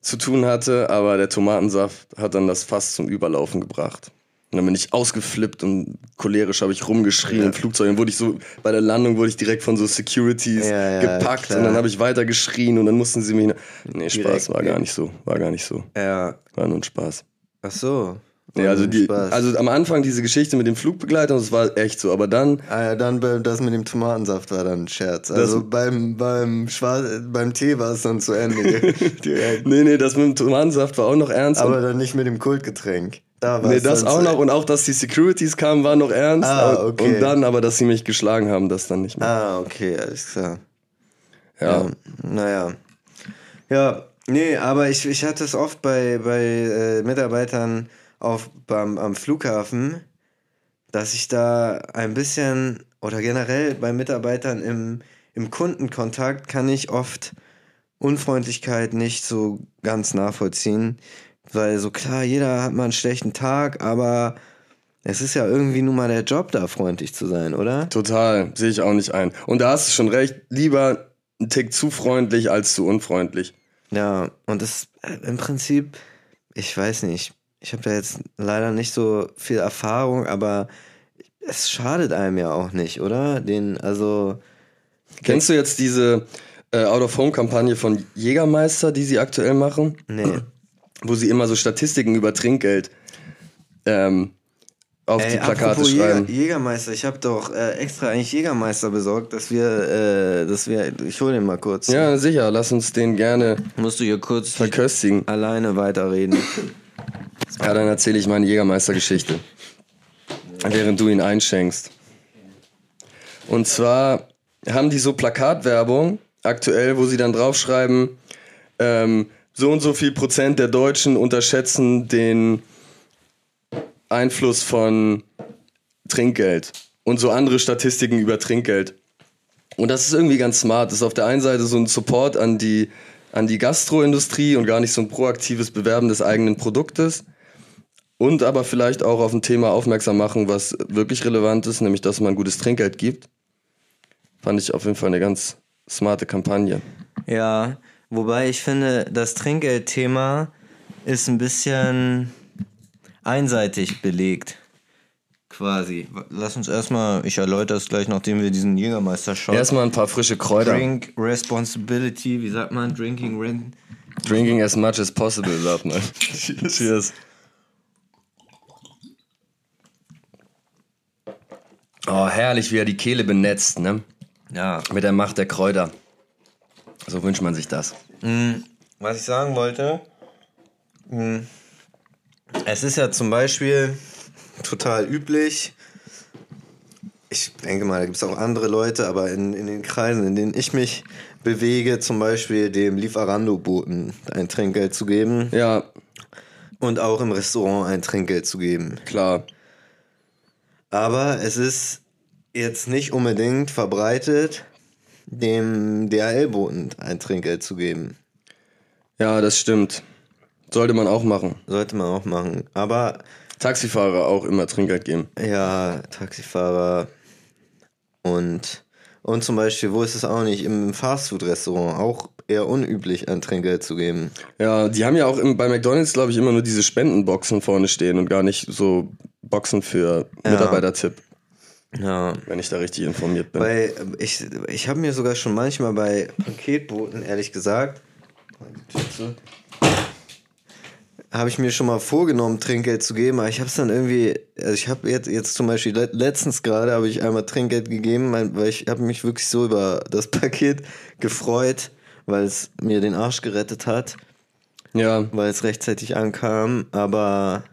zu tun hatte. Aber der Tomatensaft hat dann das Fass zum Überlaufen gebracht. Und dann bin ich ausgeflippt und cholerisch habe ich rumgeschrien im Flugzeug. Dann wurde ich so, bei der Landung wurde ich direkt von so Securities Ja, ja, gepackt klar. und dann habe ich weiter geschrien und dann mussten sie mich. Nee, Spaß, Direkt, war ja. gar nicht so. War gar nicht so. Ja. War nur ein Spaß. Ach so. Nee, also, die, Spaß. also am Anfang diese Geschichte mit dem Flugbegleiter, das war echt so. Aber dann Ah ja, dann bei- das mit dem Tomatensaft war dann ein Scherz. Also beim, beim, Schwar beim Tee war es dann zu Ende. Nee, nee, das mit dem Tomatensaft war auch noch ernst. Aber dann nicht mit dem Kultgetränk. Da war nee, das auch noch. Und auch, dass die Securities kamen, war noch ernst. Ah, Und- okay. Und dann aber, dass sie mich geschlagen haben, das dann nicht mehr. Ah, okay, alles klar. ja. Ja, naja. Ja, nee, aber ich, ich hatte es oft bei, bei äh, Mitarbeitern auf, beim, am Flughafen, dass ich da ein bisschen, oder generell bei Mitarbeitern im, im Kundenkontakt kann ich oft Unfreundlichkeit nicht so ganz nachvollziehen. Weil so klar, jeder hat mal einen schlechten Tag, aber es ist ja irgendwie nun mal der Job, da freundlich zu sein, oder? Total, sehe ich auch nicht ein. Und da hast du schon recht, lieber ein Tick zu freundlich als zu unfreundlich. Ja, und das äh, im Prinzip, ich weiß nicht, ich habe da jetzt leider nicht so viel Erfahrung, aber es schadet einem ja auch nicht, oder? Den, also, Kennst du jetzt diese äh, Out-of-Home-Kampagne von Jägermeister, die sie aktuell machen? nee. Wo sie immer so Statistiken über Trinkgeld ähm, auf die Plakate schreiben. Jäger, Jägermeister, ich habe doch äh, extra eigentlich Jägermeister besorgt, dass wir, äh, dass wir, ich hole den mal kurz. Ja, sicher, lass uns den gerne Musst du hier kurz verköstigen. alleine weiterreden. Ja, dann erzähle ich meine Jägermeister-Geschichte. Während du ihn einschenkst. Und zwar haben die so Plakatwerbung aktuell, wo sie dann draufschreiben, ähm, so und so viel Prozent der Deutschen unterschätzen den Einfluss von Trinkgeld und so andere Statistiken über Trinkgeld. Und das ist irgendwie ganz smart. Das ist auf der einen Seite so ein Support an die, an die Gastroindustrie und gar nicht so ein proaktives Bewerben des eigenen Produktes. Und aber vielleicht auch auf ein Thema aufmerksam machen, was wirklich relevant ist, nämlich dass man gutes Trinkgeld gibt. Fand ich auf jeden Fall eine ganz smarte Kampagne. Ja, wobei ich finde, das Trinkgeldthema ist ein bisschen einseitig belegt. Quasi. Lass uns erstmal, ich erläutere es gleich, nachdem wir diesen Jägermeister-Shot. Erstmal ein paar frische Kräuter. Drink Responsibility, wie sagt man? Drinking Ren. Drinking as much as possible, sagt man. Cheers. Oh, herrlich, wie er die Kehle benetzt, ne? Ja. Mit der Macht der Kräuter. So wünscht man sich das. Was ich sagen wollte, mh, es ist ja zum Beispiel total üblich. Ich denke mal, da gibt es auch andere Leute, aber in, in den Kreisen, in denen ich mich bewege, zum Beispiel dem Lieferando-Boten ein Trinkgeld zu geben Ja, und auch im Restaurant ein Trinkgeld zu geben. klar. Aber es ist jetzt nicht unbedingt verbreitet, dem DHL-Boten ein Trinkgeld zu geben. Ja, das stimmt. Sollte man auch machen. Sollte man auch machen. Aber Taxifahrer auch immer Trinkgeld geben. ja, Taxifahrer und Und zum Beispiel, wo ist es auch nicht? Im Fastfood-Restaurant auch eher unüblich, ein Trinkgeld zu geben. Ja, die haben ja auch im, bei McDonalds, glaube ich, immer nur diese Spendenboxen vorne stehen und gar nicht so Boxen für Ja. Mitarbeitertipp, Ja. wenn ich da richtig informiert bin. Bei, ich ich habe mir sogar schon manchmal bei Paketboten, ehrlich gesagt, habe ich mir schon mal vorgenommen, Trinkgeld zu geben, aber ich habe es dann irgendwie, also ich habe jetzt, jetzt zum Beispiel le- letztens gerade habe ich einmal Trinkgeld gegeben, weil ich habe mich wirklich so über das Paket gefreut, weil es mir den Arsch gerettet hat, ja, weil es rechtzeitig ankam, aber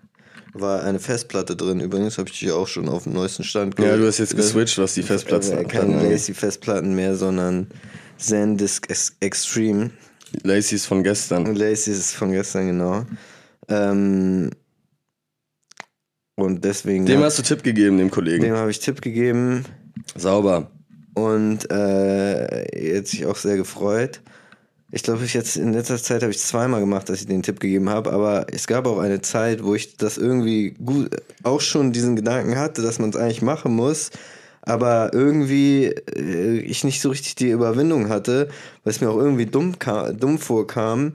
war eine Festplatte drin. Übrigens habe ich dich auch schon auf dem neuesten Stand ja, du hast jetzt geswitcht, was die Festplatten äh, keine angeht. Lazy-Festplatten mehr, sondern Zendisk Ex- Extreme. Lacys von gestern. Lazy ist von gestern, genau. Ähm, und deswegen Dem hab- hast du Tipp gegeben, dem Kollegen. dem habe ich Tipp gegeben Sauber. und äh, jetzt sich auch sehr gefreut. Ich glaube, ich jetzt in letzter Zeit habe ich zweimal gemacht, dass ich den Tipp gegeben habe, aber es gab auch eine Zeit, wo ich das irgendwie gut, auch schon diesen Gedanken hatte, dass man es eigentlich machen muss, aber irgendwie äh, ich nicht so richtig die Überwindung hatte, weil es mir auch irgendwie dumm, dumm vorkam,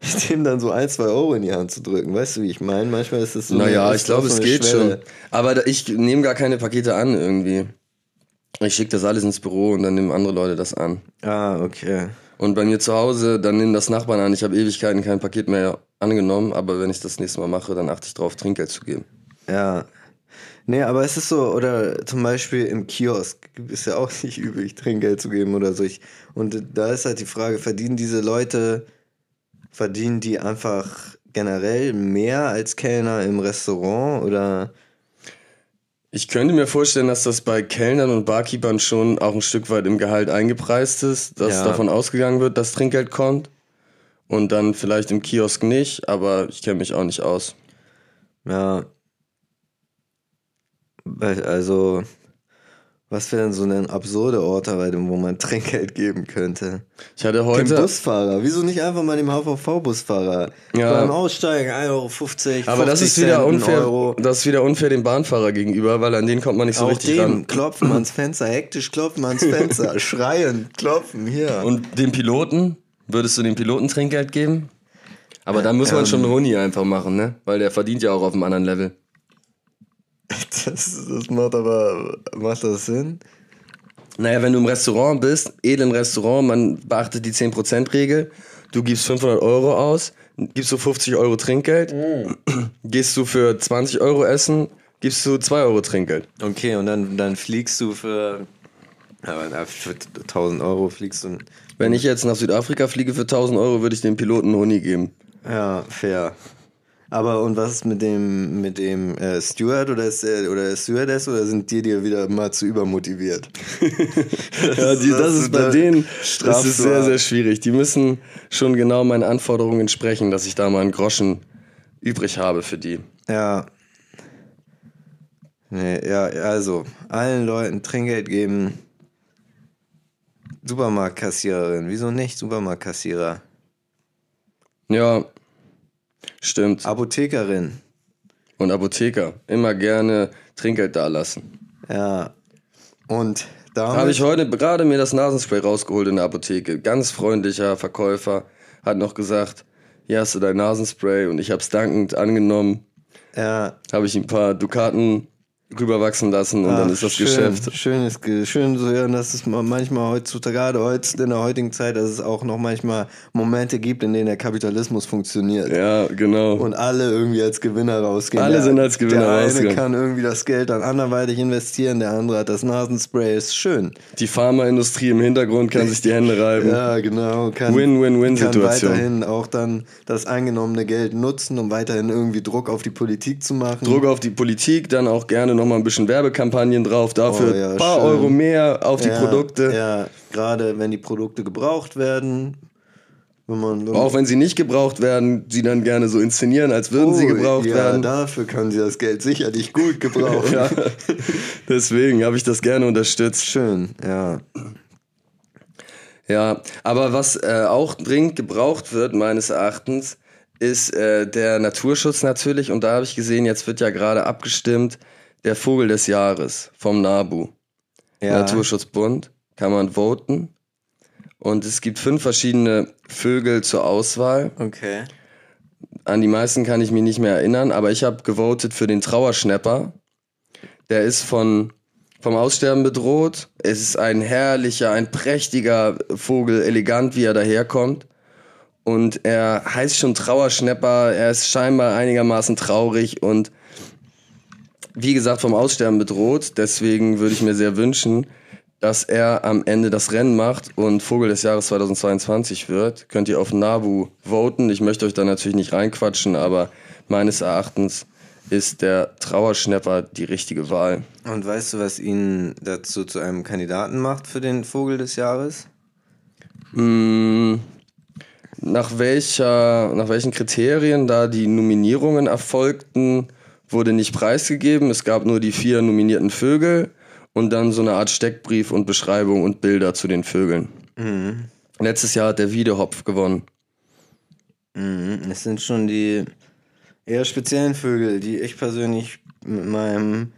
dem dann so ein, zwei Euro in die Hand zu drücken. Weißt du, wie ich meine? Manchmal ist das so. Naja, ich glaube, es geht Schwelle. schon. Aber da, ich nehme gar keine Pakete an irgendwie. Ich schicke das alles ins Büro und dann nehmen andere Leute das an. Ah, okay. Und bei mir zu Hause, dann nehmen das Nachbarn an. Ich habe Ewigkeiten kein Paket mehr angenommen, aber wenn ich das nächste Mal mache, dann achte ich drauf, Trinkgeld zu geben. Ja. Nee, aber es ist so, oder zum Beispiel im Kiosk ist ja auch nicht üblich, Trinkgeld zu geben oder so. Und da ist halt die Frage, verdienen diese Leute, verdienen die einfach generell mehr als Kellner im Restaurant oder Ich könnte mir vorstellen, dass das bei Kellnern und Barkeepern schon auch ein Stück weit im Gehalt eingepreist ist, dass Ja. davon ausgegangen wird, dass Trinkgeld kommt. Und dann vielleicht im Kiosk nicht, aber ich kenne mich auch nicht aus. ja. Weil- Also, was wäre denn so ein absurde Ort, wo man Trinkgeld geben könnte? Ich hatte Dem heute. Busfahrer. Wieso nicht einfach mal dem HVV-Busfahrer? Ja. Beim Aussteigen 1,50 Euro. Aber das 50 ist wieder Cent, unfair. Euro. Das ist wieder unfair dem Bahnfahrer gegenüber, weil an den kommt man nicht so Auch richtig dem ran. klopfen ans Fenster, hektisch klopfen ans Fenster, schreien, klopfen, hier. Und dem Piloten, würdest du dem Piloten Trinkgeld geben? Aber dann muss man Ähm. schon einen Huni einfach machen, ne? Weil der verdient ja auch auf einem anderen Level. das, das macht aber, macht das Sinn? Naja, wenn du im Restaurant bist, edlen Restaurant, man beachtet die 10%-Regel, du gibst 500 Euro aus, gibst du 50 Euro Trinkgeld, gehst du für 20 Euro essen, gibst du 2 Euro Trinkgeld. Okay, und dann, dann fliegst du für, aber na, für 1000 Euro fliegst du, Wenn ich jetzt nach Südafrika fliege für 1000 Euro, würde ich dem Piloten Huni geben. ja, fair. Aber und was ist mit dem, mit dem äh, Steward oder, ist der, oder der Stewardess oder sind die dir wieder mal zu übermotiviert? Ja, die, das ist bei denen das ist sehr, sehr schwierig. Die müssen schon genau meinen Anforderungen entsprechen, dass ich da mal einen Groschen übrig habe für die. Ja. Nee, ja, also, allen Leuten Trinkgeld geben. Supermarktkassiererin, wieso nicht Supermarktkassierer? Ja, stimmt. Apothekerin, Und Apotheker, immer gerne Trinkgeld dalassen. ja. Und damit. Habe ich heute gerade mir das Nasenspray rausgeholt in der Apotheke. Ganz freundlicher Verkäufer hat noch gesagt, hier hast du dein Nasenspray und ich habe es dankend angenommen. ja, Habe ich ein paar Dukaten rüberwachsen lassen und dann Ach, ist das schön, Geschäft. Schön, ist, ge- schön zu hören, dass es ma- manchmal heutzutage, gerade heutz, in der heutigen Zeit, dass es auch noch manchmal Momente gibt, in denen der Kapitalismus funktioniert. Ja, genau. Und alle irgendwie als Gewinner rausgehen. Alle Der- sind als Gewinner Der eine rausgegangen. kann irgendwie das Geld dann anderweitig investieren, der andere hat das Nasenspray, ist schön. Die Pharmaindustrie im Hintergrund kann sich die Hände reiben. Ja, genau. Win-win-win-Situation. Kann weiterhin auch dann das eingenommene Geld nutzen, um weiterhin irgendwie Druck auf die Politik zu machen. Druck auf die Politik, dann auch gerne nochmal ein bisschen Werbekampagnen drauf, dafür Oh ja, ein paar schön. Euro mehr auf die ja, Produkte. Ja, gerade wenn die Produkte gebraucht werden. Wenn man, wenn Auch wenn sie nicht gebraucht werden, sie dann gerne so inszenieren, als würden sie Oh, gebraucht ja, werden. dafür können sie das Geld sicherlich gut gebrauchen. Ja. Deswegen habe ich das gerne unterstützt. Schön, ja. Ja, aber was äh, auch dringend gebraucht wird, meines Erachtens, ist äh, der Naturschutz natürlich. Und da habe ich gesehen, jetzt wird ja gerade abgestimmt, der Vogel des Jahres vom NABU. ja. Naturschutzbund. kann man voten. Und es gibt fünf verschiedene Vögel zur Auswahl. Okay. An die meisten kann ich mich nicht mehr erinnern, aber ich habe gewotet für den Trauerschnepper. Der ist von, vom Aussterben bedroht. Es ist ein herrlicher, ein prächtiger Vogel, elegant, wie er daherkommt. Und er heißt schon Trauerschnepper. Er ist scheinbar einigermaßen traurig und wie gesagt vom Aussterben bedroht. Deswegen würde ich mir sehr wünschen, dass er am Ende das Rennen macht und Vogel des Jahres 2022 wird. Könnt ihr auf Nabu voten. Ich möchte euch da natürlich nicht reinquatschen, aber meines Erachtens ist der Trauerschnepper die richtige Wahl. Und weißt du, was ihn dazu zu einem Kandidaten macht für den Vogel des Jahres? Mm, nach, welcher, nach welchen Kriterien da die Nominierungen erfolgten, wurde nicht preisgegeben. Es gab nur die vier nominierten Vögel und dann so eine Art Steckbrief und Beschreibung und Bilder zu den Vögeln. Mhm. Letztes Jahr hat der Wiedehopf gewonnen. Mhm. Es sind schon die eher speziellen Vögel, die ich persönlich mit meinem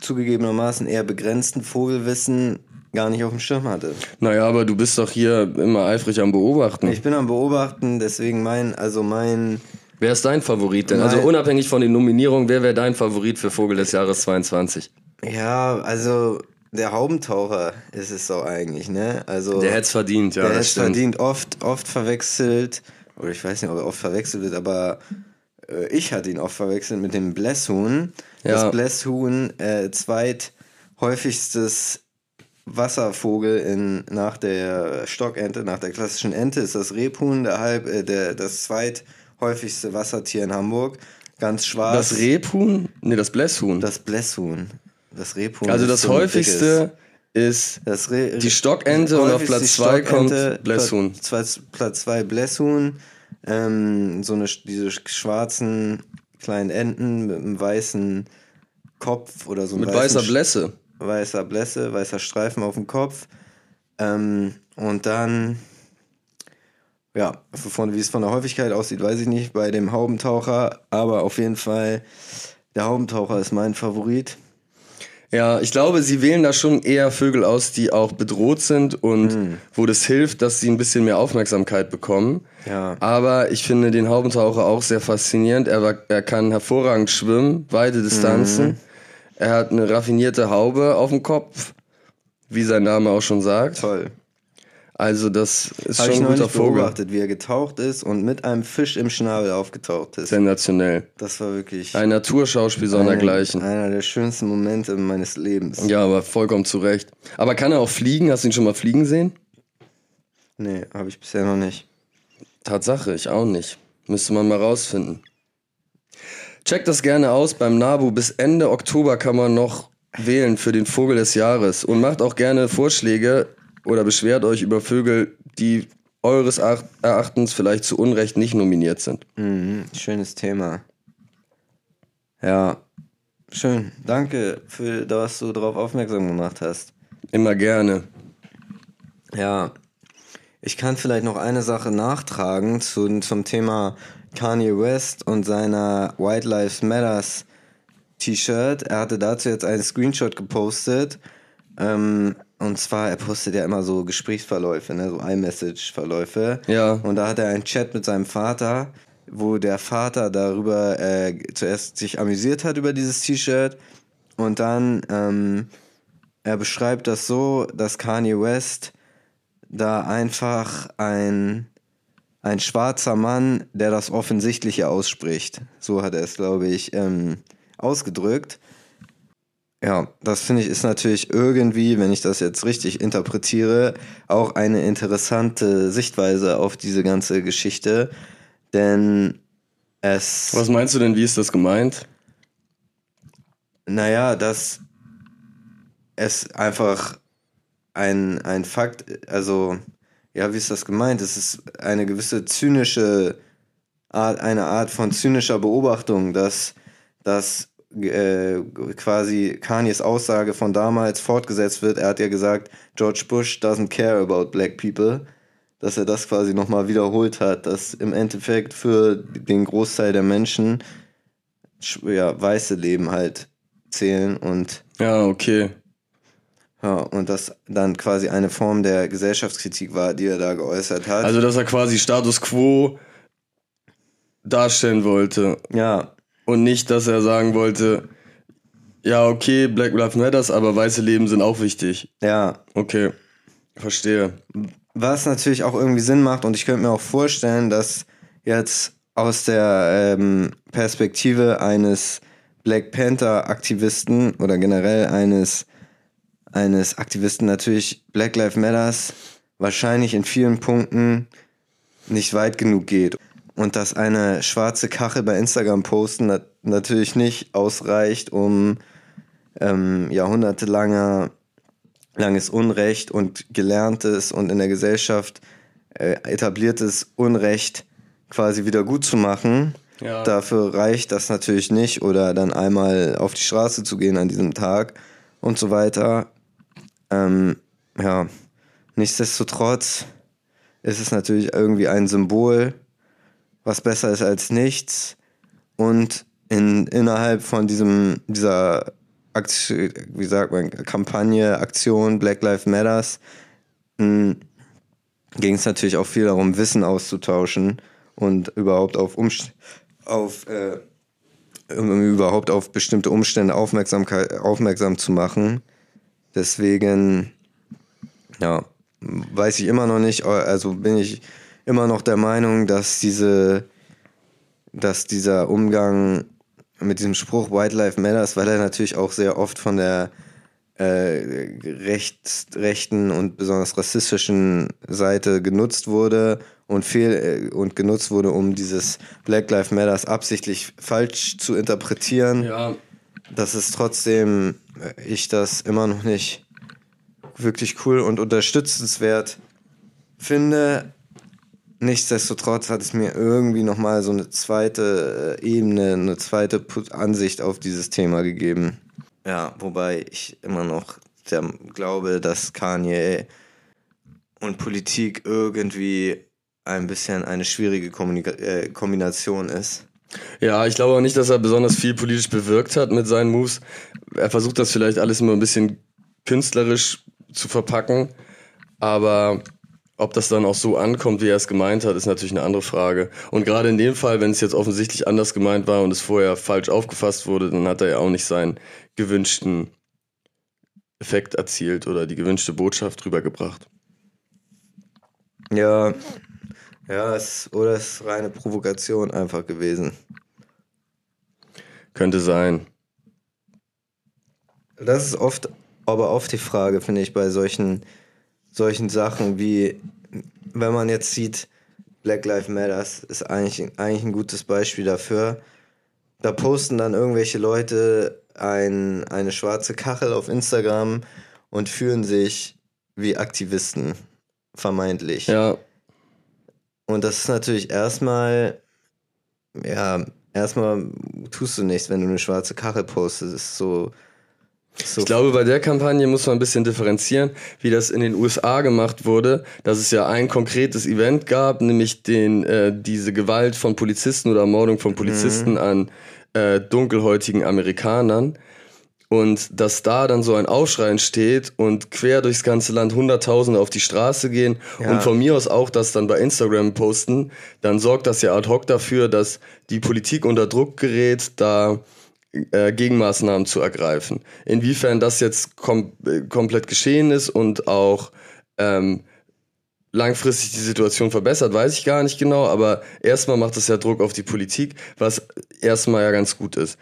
zugegebenermaßen eher begrenzten Vogelwissen gar nicht auf dem Schirm hatte. Naja, aber du bist doch hier immer eifrig am Beobachten. Ich bin am Beobachten, deswegen mein, also mein. Wer ist dein Favorit denn? Also Mein- unabhängig von den Nominierungen, wer wäre dein Favorit für Vogel des Jahres 22? Ja, also der Haubentaucher ist es doch eigentlich, ne? Also Der hätte es verdient, ja, der hätte stimmt. verdient, oft, oft verwechselt, oder ich weiß nicht, ob er oft verwechselt wird, aber äh, ich hatte ihn oft verwechselt mit dem Blässhuhn. Ja. Das Blässhuhn, äh, zweithäufigstes Wasservogel in, nach der Stockente, nach der klassischen Ente ist das Rebhuhn, der halb, äh, der, das zweithäufigste Wassertier in Hamburg. Ganz schwarz. Das Rebhuhn? Nee, das Blässhuhn. Das Blässhuhn. Das Rebhuhn. also das so häufigste ist das Re Die Stockente und auf häufigste Platz zwei kommt Stockente, Blässhuhn. Platz, Platz zwei Blässhuhn. Ähm, so eine, diese schwarzen kleinen Enten mit einem weißen Kopf oder so mit weißer Blässe. weißer Blässe, weißer Streifen auf dem Kopf. Ähm, und dann, ja, von, wie es von der Häufigkeit aussieht, weiß ich nicht, bei dem Haubentaucher, aber auf jeden Fall, der Haubentaucher ist mein Favorit. Ja, ich glaube, sie wählen da schon eher Vögel aus, die auch bedroht sind und Hm. wo das hilft, dass sie ein bisschen mehr Aufmerksamkeit bekommen. Ja. Aber ich finde den Haubentaucher auch sehr faszinierend. Er, war, er kann hervorragend schwimmen, weite Distanzen. Mhm. Er hat eine raffinierte Haube auf dem Kopf, wie sein Name auch schon sagt. Toll. Also das ist ich schon ein neulich guter Vogel. beobachtet, wie er getaucht ist und mit einem Fisch im Schnabel aufgetaucht ist. Sensationell. Das war wirklich Ein Naturschauspiel sondergleichen. einer der schönsten Momente meines Lebens. Ja, aber vollkommen zu Recht. Aber kann er auch fliegen? Hast du ihn schon mal fliegen sehen? Nee, habe ich bisher noch nicht. Tatsache, ich auch nicht. Müsste man mal rausfinden. Checkt das gerne aus beim NABU. Bis Ende Oktober kann man noch wählen für den Vogel des Jahres. Und macht auch gerne Vorschläge oder beschwert euch über Vögel, die eures Ach- Erachtens vielleicht zu Unrecht nicht nominiert sind. Mhm, schönes Thema. Ja, schön. Danke für dass du darauf aufmerksam gemacht hast. Immer gerne. Ja, ich kann vielleicht noch eine Sache nachtragen zu, zum Thema Kanye West und seiner White Lives Matters T-Shirt. Er hatte dazu jetzt einen Screenshot gepostet. Ähm, und zwar, er postet ja immer so Gesprächsverläufe, ne, so iMessage-Verläufe. Ja. Und da hat er einen Chat mit seinem Vater, wo der Vater darüber äh, zuerst sich amüsiert hat über dieses T-Shirt. Und dann, ähm, er beschreibt das so, dass Kanye West da einfach ein, ein schwarzer Mann, der das Offensichtliche ausspricht. So hat er es, glaube ich, ähm, ausgedrückt. Ja, das finde ich ist natürlich irgendwie, wenn ich das jetzt richtig interpretiere, auch eine interessante Sichtweise auf diese ganze Geschichte. Denn es. Was meinst du denn, wie ist das gemeint? Naja, dass es einfach ein, ein Fakt, also, ja, wie ist das gemeint? Es ist eine gewisse zynische Art, eine Art von zynischer Beobachtung, dass, dass äh, quasi Kanyes Aussage von damals fortgesetzt wird. Er hat ja gesagt, George Bush doesn't care about black people. Dass er das quasi nochmal wiederholt hat, dass im Endeffekt für den Großteil der Menschen sch- ja, weiße Leben halt zählen und Ja, okay. Ja, und das dann quasi eine Form der Gesellschaftskritik war, die er da geäußert hat. Also, dass er quasi Status quo darstellen wollte. Ja. Und nicht, dass er sagen wollte, ja, okay, Black Lives Matters, aber weiße Leben sind auch wichtig. Ja. Okay, verstehe. Was natürlich auch irgendwie Sinn macht und ich könnte mir auch vorstellen, dass jetzt aus der ähm, Perspektive eines Black Panther Aktivisten oder generell eines eines Aktivisten natürlich Black Lives Matters wahrscheinlich in vielen Punkten nicht weit genug geht und dass eine schwarze Kachel bei Instagram posten nat natürlich nicht ausreicht, um ähm, jahrhundertelanger langes Unrecht und gelerntes und in der Gesellschaft äh, etabliertes Unrecht quasi wieder gut zu machen. Ja. Dafür reicht das natürlich nicht oder dann einmal auf die Straße zu gehen an diesem Tag und so weiter. Ähm, ja, nichtsdestotrotz ist es natürlich irgendwie ein Symbol, was besser ist als nichts und in, innerhalb von diesem, dieser Aktion, wie sagt man, Kampagne, Aktion Black Lives Matters hm, ging es natürlich auch viel darum, Wissen auszutauschen und überhaupt auf, Umst auf äh, überhaupt auf bestimmte Umstände Aufmerksamkeit, aufmerksam zu machen. Deswegen, ja, weiß ich immer noch nicht, also bin ich immer noch der Meinung, dass diese, dass dieser Umgang mit diesem Spruch White Life Matters, weil er natürlich auch sehr oft von der äh, rechts, rechten und besonders rassistischen Seite genutzt wurde und fehl äh, und genutzt wurde, um dieses Black Lives Matters absichtlich falsch zu interpretieren. Ja. Das ist trotzdem äh, ich das immer noch nicht wirklich cool und unterstützenswert finde. Nichtsdestotrotz hat es mir irgendwie nochmal so eine zweite äh, Ebene, eine zweite Ansicht auf dieses Thema gegeben. Ja, wobei ich immer noch der, glaube, dass Kanye und Politik irgendwie ein bisschen eine schwierige Kommunika äh, Kombination ist. Ja, ich glaube auch nicht, dass er besonders viel politisch bewirkt hat mit seinen Moves. Er versucht das vielleicht alles immer ein bisschen künstlerisch zu verpacken, aber ob das dann auch so ankommt, wie er es gemeint hat, ist natürlich eine andere Frage. Und gerade in dem Fall, wenn es jetzt offensichtlich anders gemeint war und es vorher falsch aufgefasst wurde, dann hat er ja auch nicht seinen gewünschten Effekt erzielt oder die gewünschte Botschaft rübergebracht. Ja, ja, es, oder es ist reine Provokation einfach gewesen. Könnte sein. Das ist oft, aber oft die Frage, finde ich, bei solchen solchen Sachen wie, wenn man jetzt sieht, Black Lives Matters ist eigentlich, eigentlich ein gutes Beispiel dafür. Da posten dann irgendwelche Leute ein, eine schwarze Kachel auf Instagram und fühlen sich wie Aktivisten, vermeintlich. Ja. Und das ist natürlich erstmal, ja, erstmal tust du nichts, wenn du eine schwarze Kachel postest. Das ist so, so. Ich glaube, bei der Kampagne muss man ein bisschen differenzieren, wie das in den USA gemacht wurde, dass es ja ein konkretes Event gab, nämlich den, äh, diese Gewalt von Polizisten oder Ermordung von Polizisten mhm. an äh, dunkelhäutigen Amerikanern. Und dass da dann so ein Aufschrei entsteht und quer durchs ganze Land Hunderttausende auf die Straße gehen ja. und von mir aus auch das dann bei Instagram posten, dann sorgt das ja ad hoc dafür, dass die Politik unter Druck gerät, da äh, Gegenmaßnahmen zu ergreifen. Inwiefern das jetzt kom äh, komplett geschehen ist und auch ähm, langfristig die Situation verbessert, weiß ich gar nicht genau, aber erstmal macht es ja Druck auf die Politik, was erstmal ja ganz gut ist.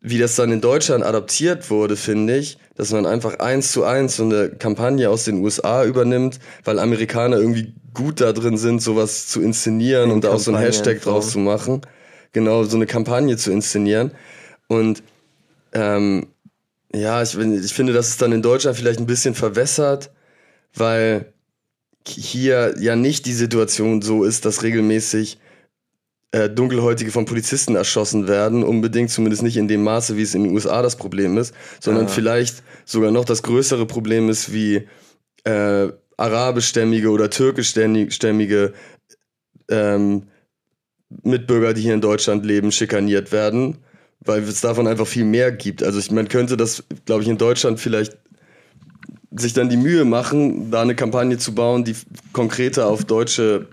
Wie das dann in Deutschland adaptiert wurde, finde ich, dass man einfach eins zu eins so eine Kampagne aus den USA übernimmt, weil Amerikaner irgendwie gut da drin sind, sowas zu inszenieren in und da auch so ein Hashtag draus zu machen. Genau, so eine Kampagne zu inszenieren. Und ähm, ja, ich, ich finde, das ist dann in Deutschland vielleicht ein bisschen verwässert, weil hier ja nicht die Situation so ist, dass regelmäßig äh, Dunkelhäutige von Polizisten erschossen werden, unbedingt zumindest nicht in dem Maße, wie es in den USA das Problem ist, sondern ja. vielleicht sogar noch das größere Problem ist, wie äh, arabischstämmige oder türkischstämmige ähm, Mitbürger, die hier in Deutschland leben, schikaniert werden weil es davon einfach viel mehr gibt. Also ich, man könnte das, glaube ich, in Deutschland vielleicht sich dann die Mühe machen, da eine Kampagne zu bauen, die konkreter auf deutsche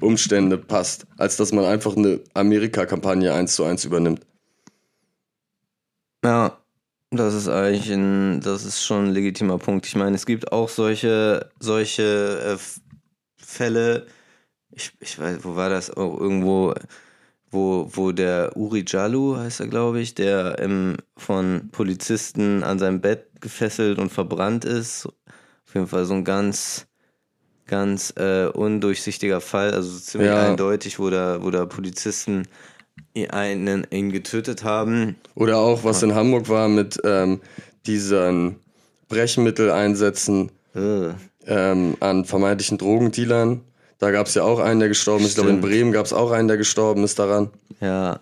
Umstände passt, als dass man einfach eine Amerika-Kampagne eins zu eins übernimmt. Ja, das ist eigentlich ein, das ist schon ein legitimer Punkt. Ich meine, es gibt auch solche, solche äh, Fälle, ich, ich weiß, wo war das? Oh, irgendwo, wo, wo der Uri Jalu, heißt er, glaube ich, der im, von Polizisten an seinem Bett gefesselt und verbrannt ist. Auf jeden Fall so ein ganz, ganz äh, undurchsichtiger Fall, also ziemlich Ja. eindeutig, wo da, wo da Polizisten einen, ihn getötet haben. Oder auch, was in Hamburg war mit ähm, diesen Brechmitteleinsätzen Äh, ähm, an vermeintlichen Drogendealern. Da gab es ja auch einen, der gestorben ist. Ich glaube, in. Bremen gab es auch einen, der gestorben ist daran. ja,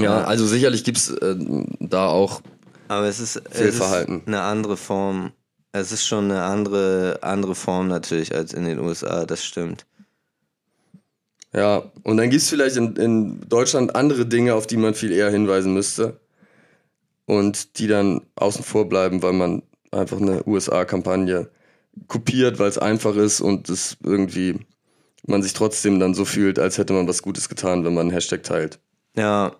Ja, also sicherlich gibt es äh, da auch. Aber es ist, es ist Fehlverhalten. eine andere Form. Es ist schon eine andere, andere Form natürlich als in den USA, das stimmt. Ja, und dann gibt es vielleicht in, in Deutschland andere Dinge, auf die man viel eher hinweisen müsste. Und die dann außen vor bleiben, weil man einfach eine USA-Kampagne kopiert, weil es einfach ist und es irgendwie man sich trotzdem dann so fühlt, als hätte man was Gutes getan, wenn man einen Hashtag teilt. Ja,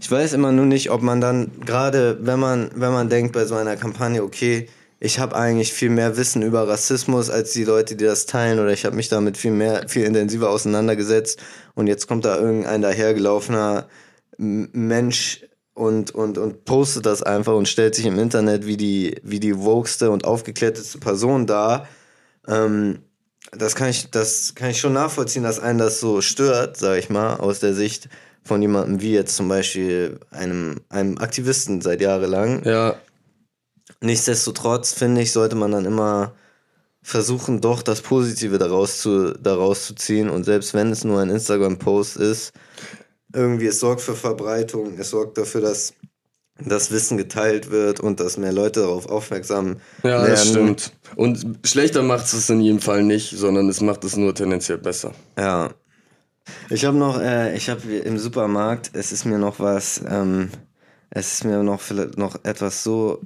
ich weiß immer nur nicht, ob man dann gerade, wenn man, wenn man denkt bei so einer Kampagne, okay, ich habe eigentlich viel mehr Wissen über Rassismus als die Leute, die das teilen, oder ich habe mich damit viel mehr, viel intensiver auseinandergesetzt und jetzt kommt da irgendein dahergelaufener Mensch und, und, und postet das einfach und stellt sich im Internet wie die, wie die wokeste und aufgeklärteste Person dar. Ähm, das kann ich, das kann ich schon nachvollziehen, dass einen das so stört, sag ich mal, aus der Sicht von jemandem wie jetzt zum Beispiel einem, einem Aktivisten seit jahrelang. Ja, Nichtsdestotrotz finde ich, sollte man dann immer versuchen, doch das Positive daraus zu, daraus zu ziehen. Und selbst wenn es nur ein Instagram-Post ist, irgendwie, es sorgt für Verbreitung, es sorgt dafür, dass das Wissen geteilt wird und dass mehr Leute darauf aufmerksam ja, werden. das stimmt. Und schlechter macht es in jedem Fall nicht, sondern es macht es nur tendenziell besser. Ja. Ich habe noch, äh, ich habe im Supermarkt, es ist mir noch was, ähm, es ist mir noch vielleicht noch etwas so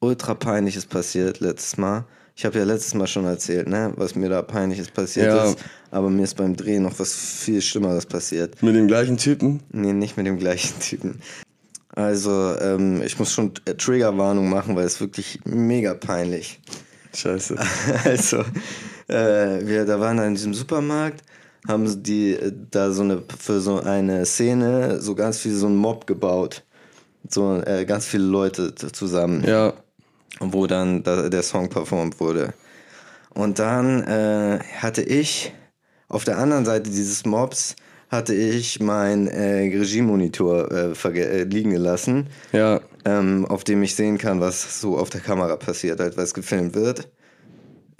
ultra peinliches passiert letztes Mal. Ich habe ja letztes Mal schon erzählt, ne, was mir da peinliches passiert Ja. ist, aber mir ist beim Drehen noch was viel Schlimmeres passiert. Mit dem gleichen Typen? Nee, nicht mit dem gleichen Typen. Also, ähm, ich muss schon Triggerwarnung machen, weil es wirklich mega peinlich. Scheiße. Also, äh, wir da waren da in diesem Supermarkt, haben die äh, da so eine für so eine Szene so ganz viel so einen Mob gebaut. So äh, ganz viele Leute zusammen, Ja, wo dann da, der Song performt wurde. Und dann äh, hatte ich auf der anderen Seite dieses Mobs hatte ich mein äh, Regiemonitor äh, äh, liegen gelassen ja. Ähm, auf dem ich sehen kann, was so auf der Kamera passiert, halt, was gefilmt wird.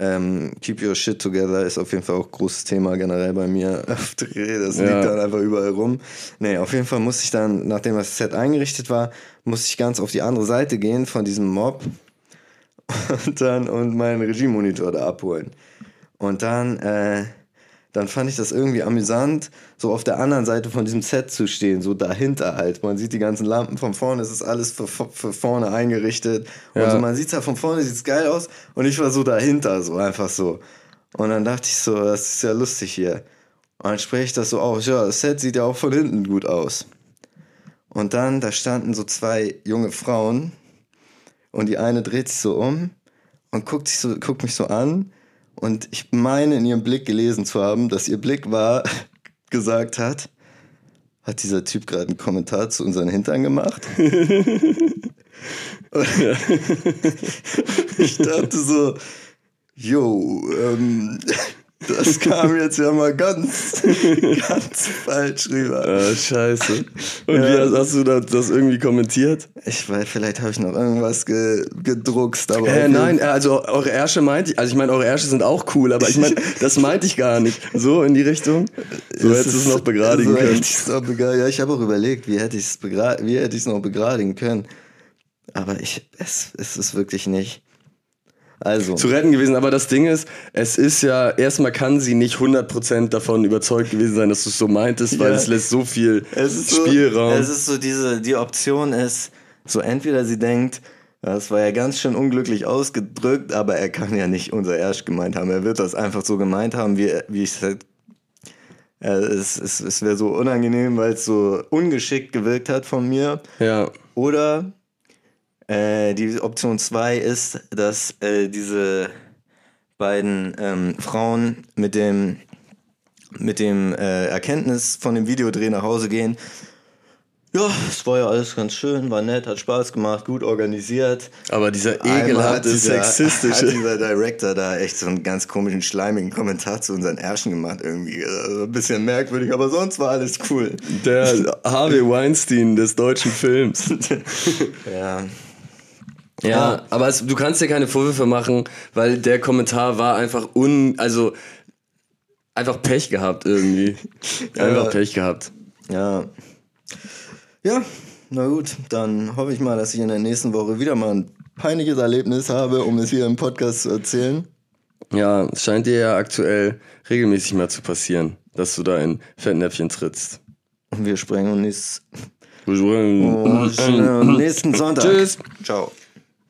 Ähm, Keep Your Shit Together ist auf jeden Fall auch großes Thema generell bei mir auf Dreh. Das Ja. liegt dann einfach überall rum. Nee, auf jeden Fall musste ich dann, nachdem das Set eingerichtet war, musste ich ganz auf die andere Seite gehen von diesem Mob und dann und meinen Regiemonitor da abholen. Und dann, äh, dann fand ich das irgendwie amüsant, so auf der anderen Seite von diesem Set zu stehen, so dahinter halt. Man sieht die ganzen Lampen von vorne, es ist alles für, für vorne eingerichtet. Und Ja. so, man sieht es ja von vorne, sieht's geil aus. Und ich war so dahinter, so einfach so. Und dann dachte ich so, das ist ja lustig hier. Und dann spreche ich das so aus, ja, das Set sieht ja auch von hinten gut aus. Und dann, da standen so zwei junge Frauen und die eine dreht sich so um und guckt, sich so, guckt mich so an. Und ich meine in ihrem Blick gelesen zu haben, dass ihr Blick war, gesagt hat, hat dieser Typ gerade einen Kommentar zu unseren Hintern gemacht? ich dachte so, yo, ähm, das kam jetzt ja mal ganz, ganz falsch rüber. Äh, scheiße. Und Ja. wie hast, du das, das irgendwie kommentiert? Ich weiß, vielleicht habe ich noch irgendwas ge gedruckst, aber. Äh, nein, also eure Ärsche meinte ich, also ich meine, eure Ärsche sind auch cool, aber ich meine, das meinte ich gar nicht. So in die Richtung? So hättest du es noch begradigen so können. Hätte ich's noch begra ja, ich habe auch überlegt, wie hätte ich es begra wie hätte noch begradigen können. Aber ich, es, es ist wirklich nicht. Also, Zu retten gewesen, aber das Ding ist, es ist ja, erstmal kann sie nicht 100% davon überzeugt gewesen sein, dass du es so meintest, weil Ja. es lässt so viel es ist so, Spielraum. Es ist so diese, die Option ist, so entweder sie denkt, Das war ja ganz schön unglücklich ausgedrückt, aber er kann ja nicht unser Erst gemeint haben. Er wird das einfach so gemeint haben, wie, wie ich halt, äh, es es, es wäre so unangenehm, weil es so ungeschickt gewirkt hat von mir. Ja. Oder äh, die Option 2 ist, dass äh, diese beiden ähm, Frauen mit dem, mit dem äh, Erkenntnis von dem Videodreh nach Hause gehen. Ja, es war ja alles ganz schön, war nett, hat Spaß gemacht, gut organisiert. Aber dieser ekelhafte, dieser- Hat sexistische. dieser Director da echt so einen ganz komischen, schleimigen Kommentar zu unseren Ärschen gemacht irgendwie. Also ein bisschen merkwürdig, aber sonst war alles cool. Der Harvey Weinstein des deutschen Films. Ja, Ja, aber es, du kannst dir keine Vorwürfe machen, weil der Kommentar war einfach un, also einfach Pech gehabt irgendwie. Einfach Ja. Pech gehabt. Ja. Ja, na gut, dann hoffe ich mal, dass ich in der nächsten Woche wieder mal ein peinliches Erlebnis habe, um es hier im Podcast zu erzählen. Ja, es scheint dir ja aktuell regelmäßig mal zu passieren, dass du da in Fettnäpfchen trittst. Und wir sprechen uns nächst- Oh, oh, nächsten Sonntag. Tschüss. Ciao.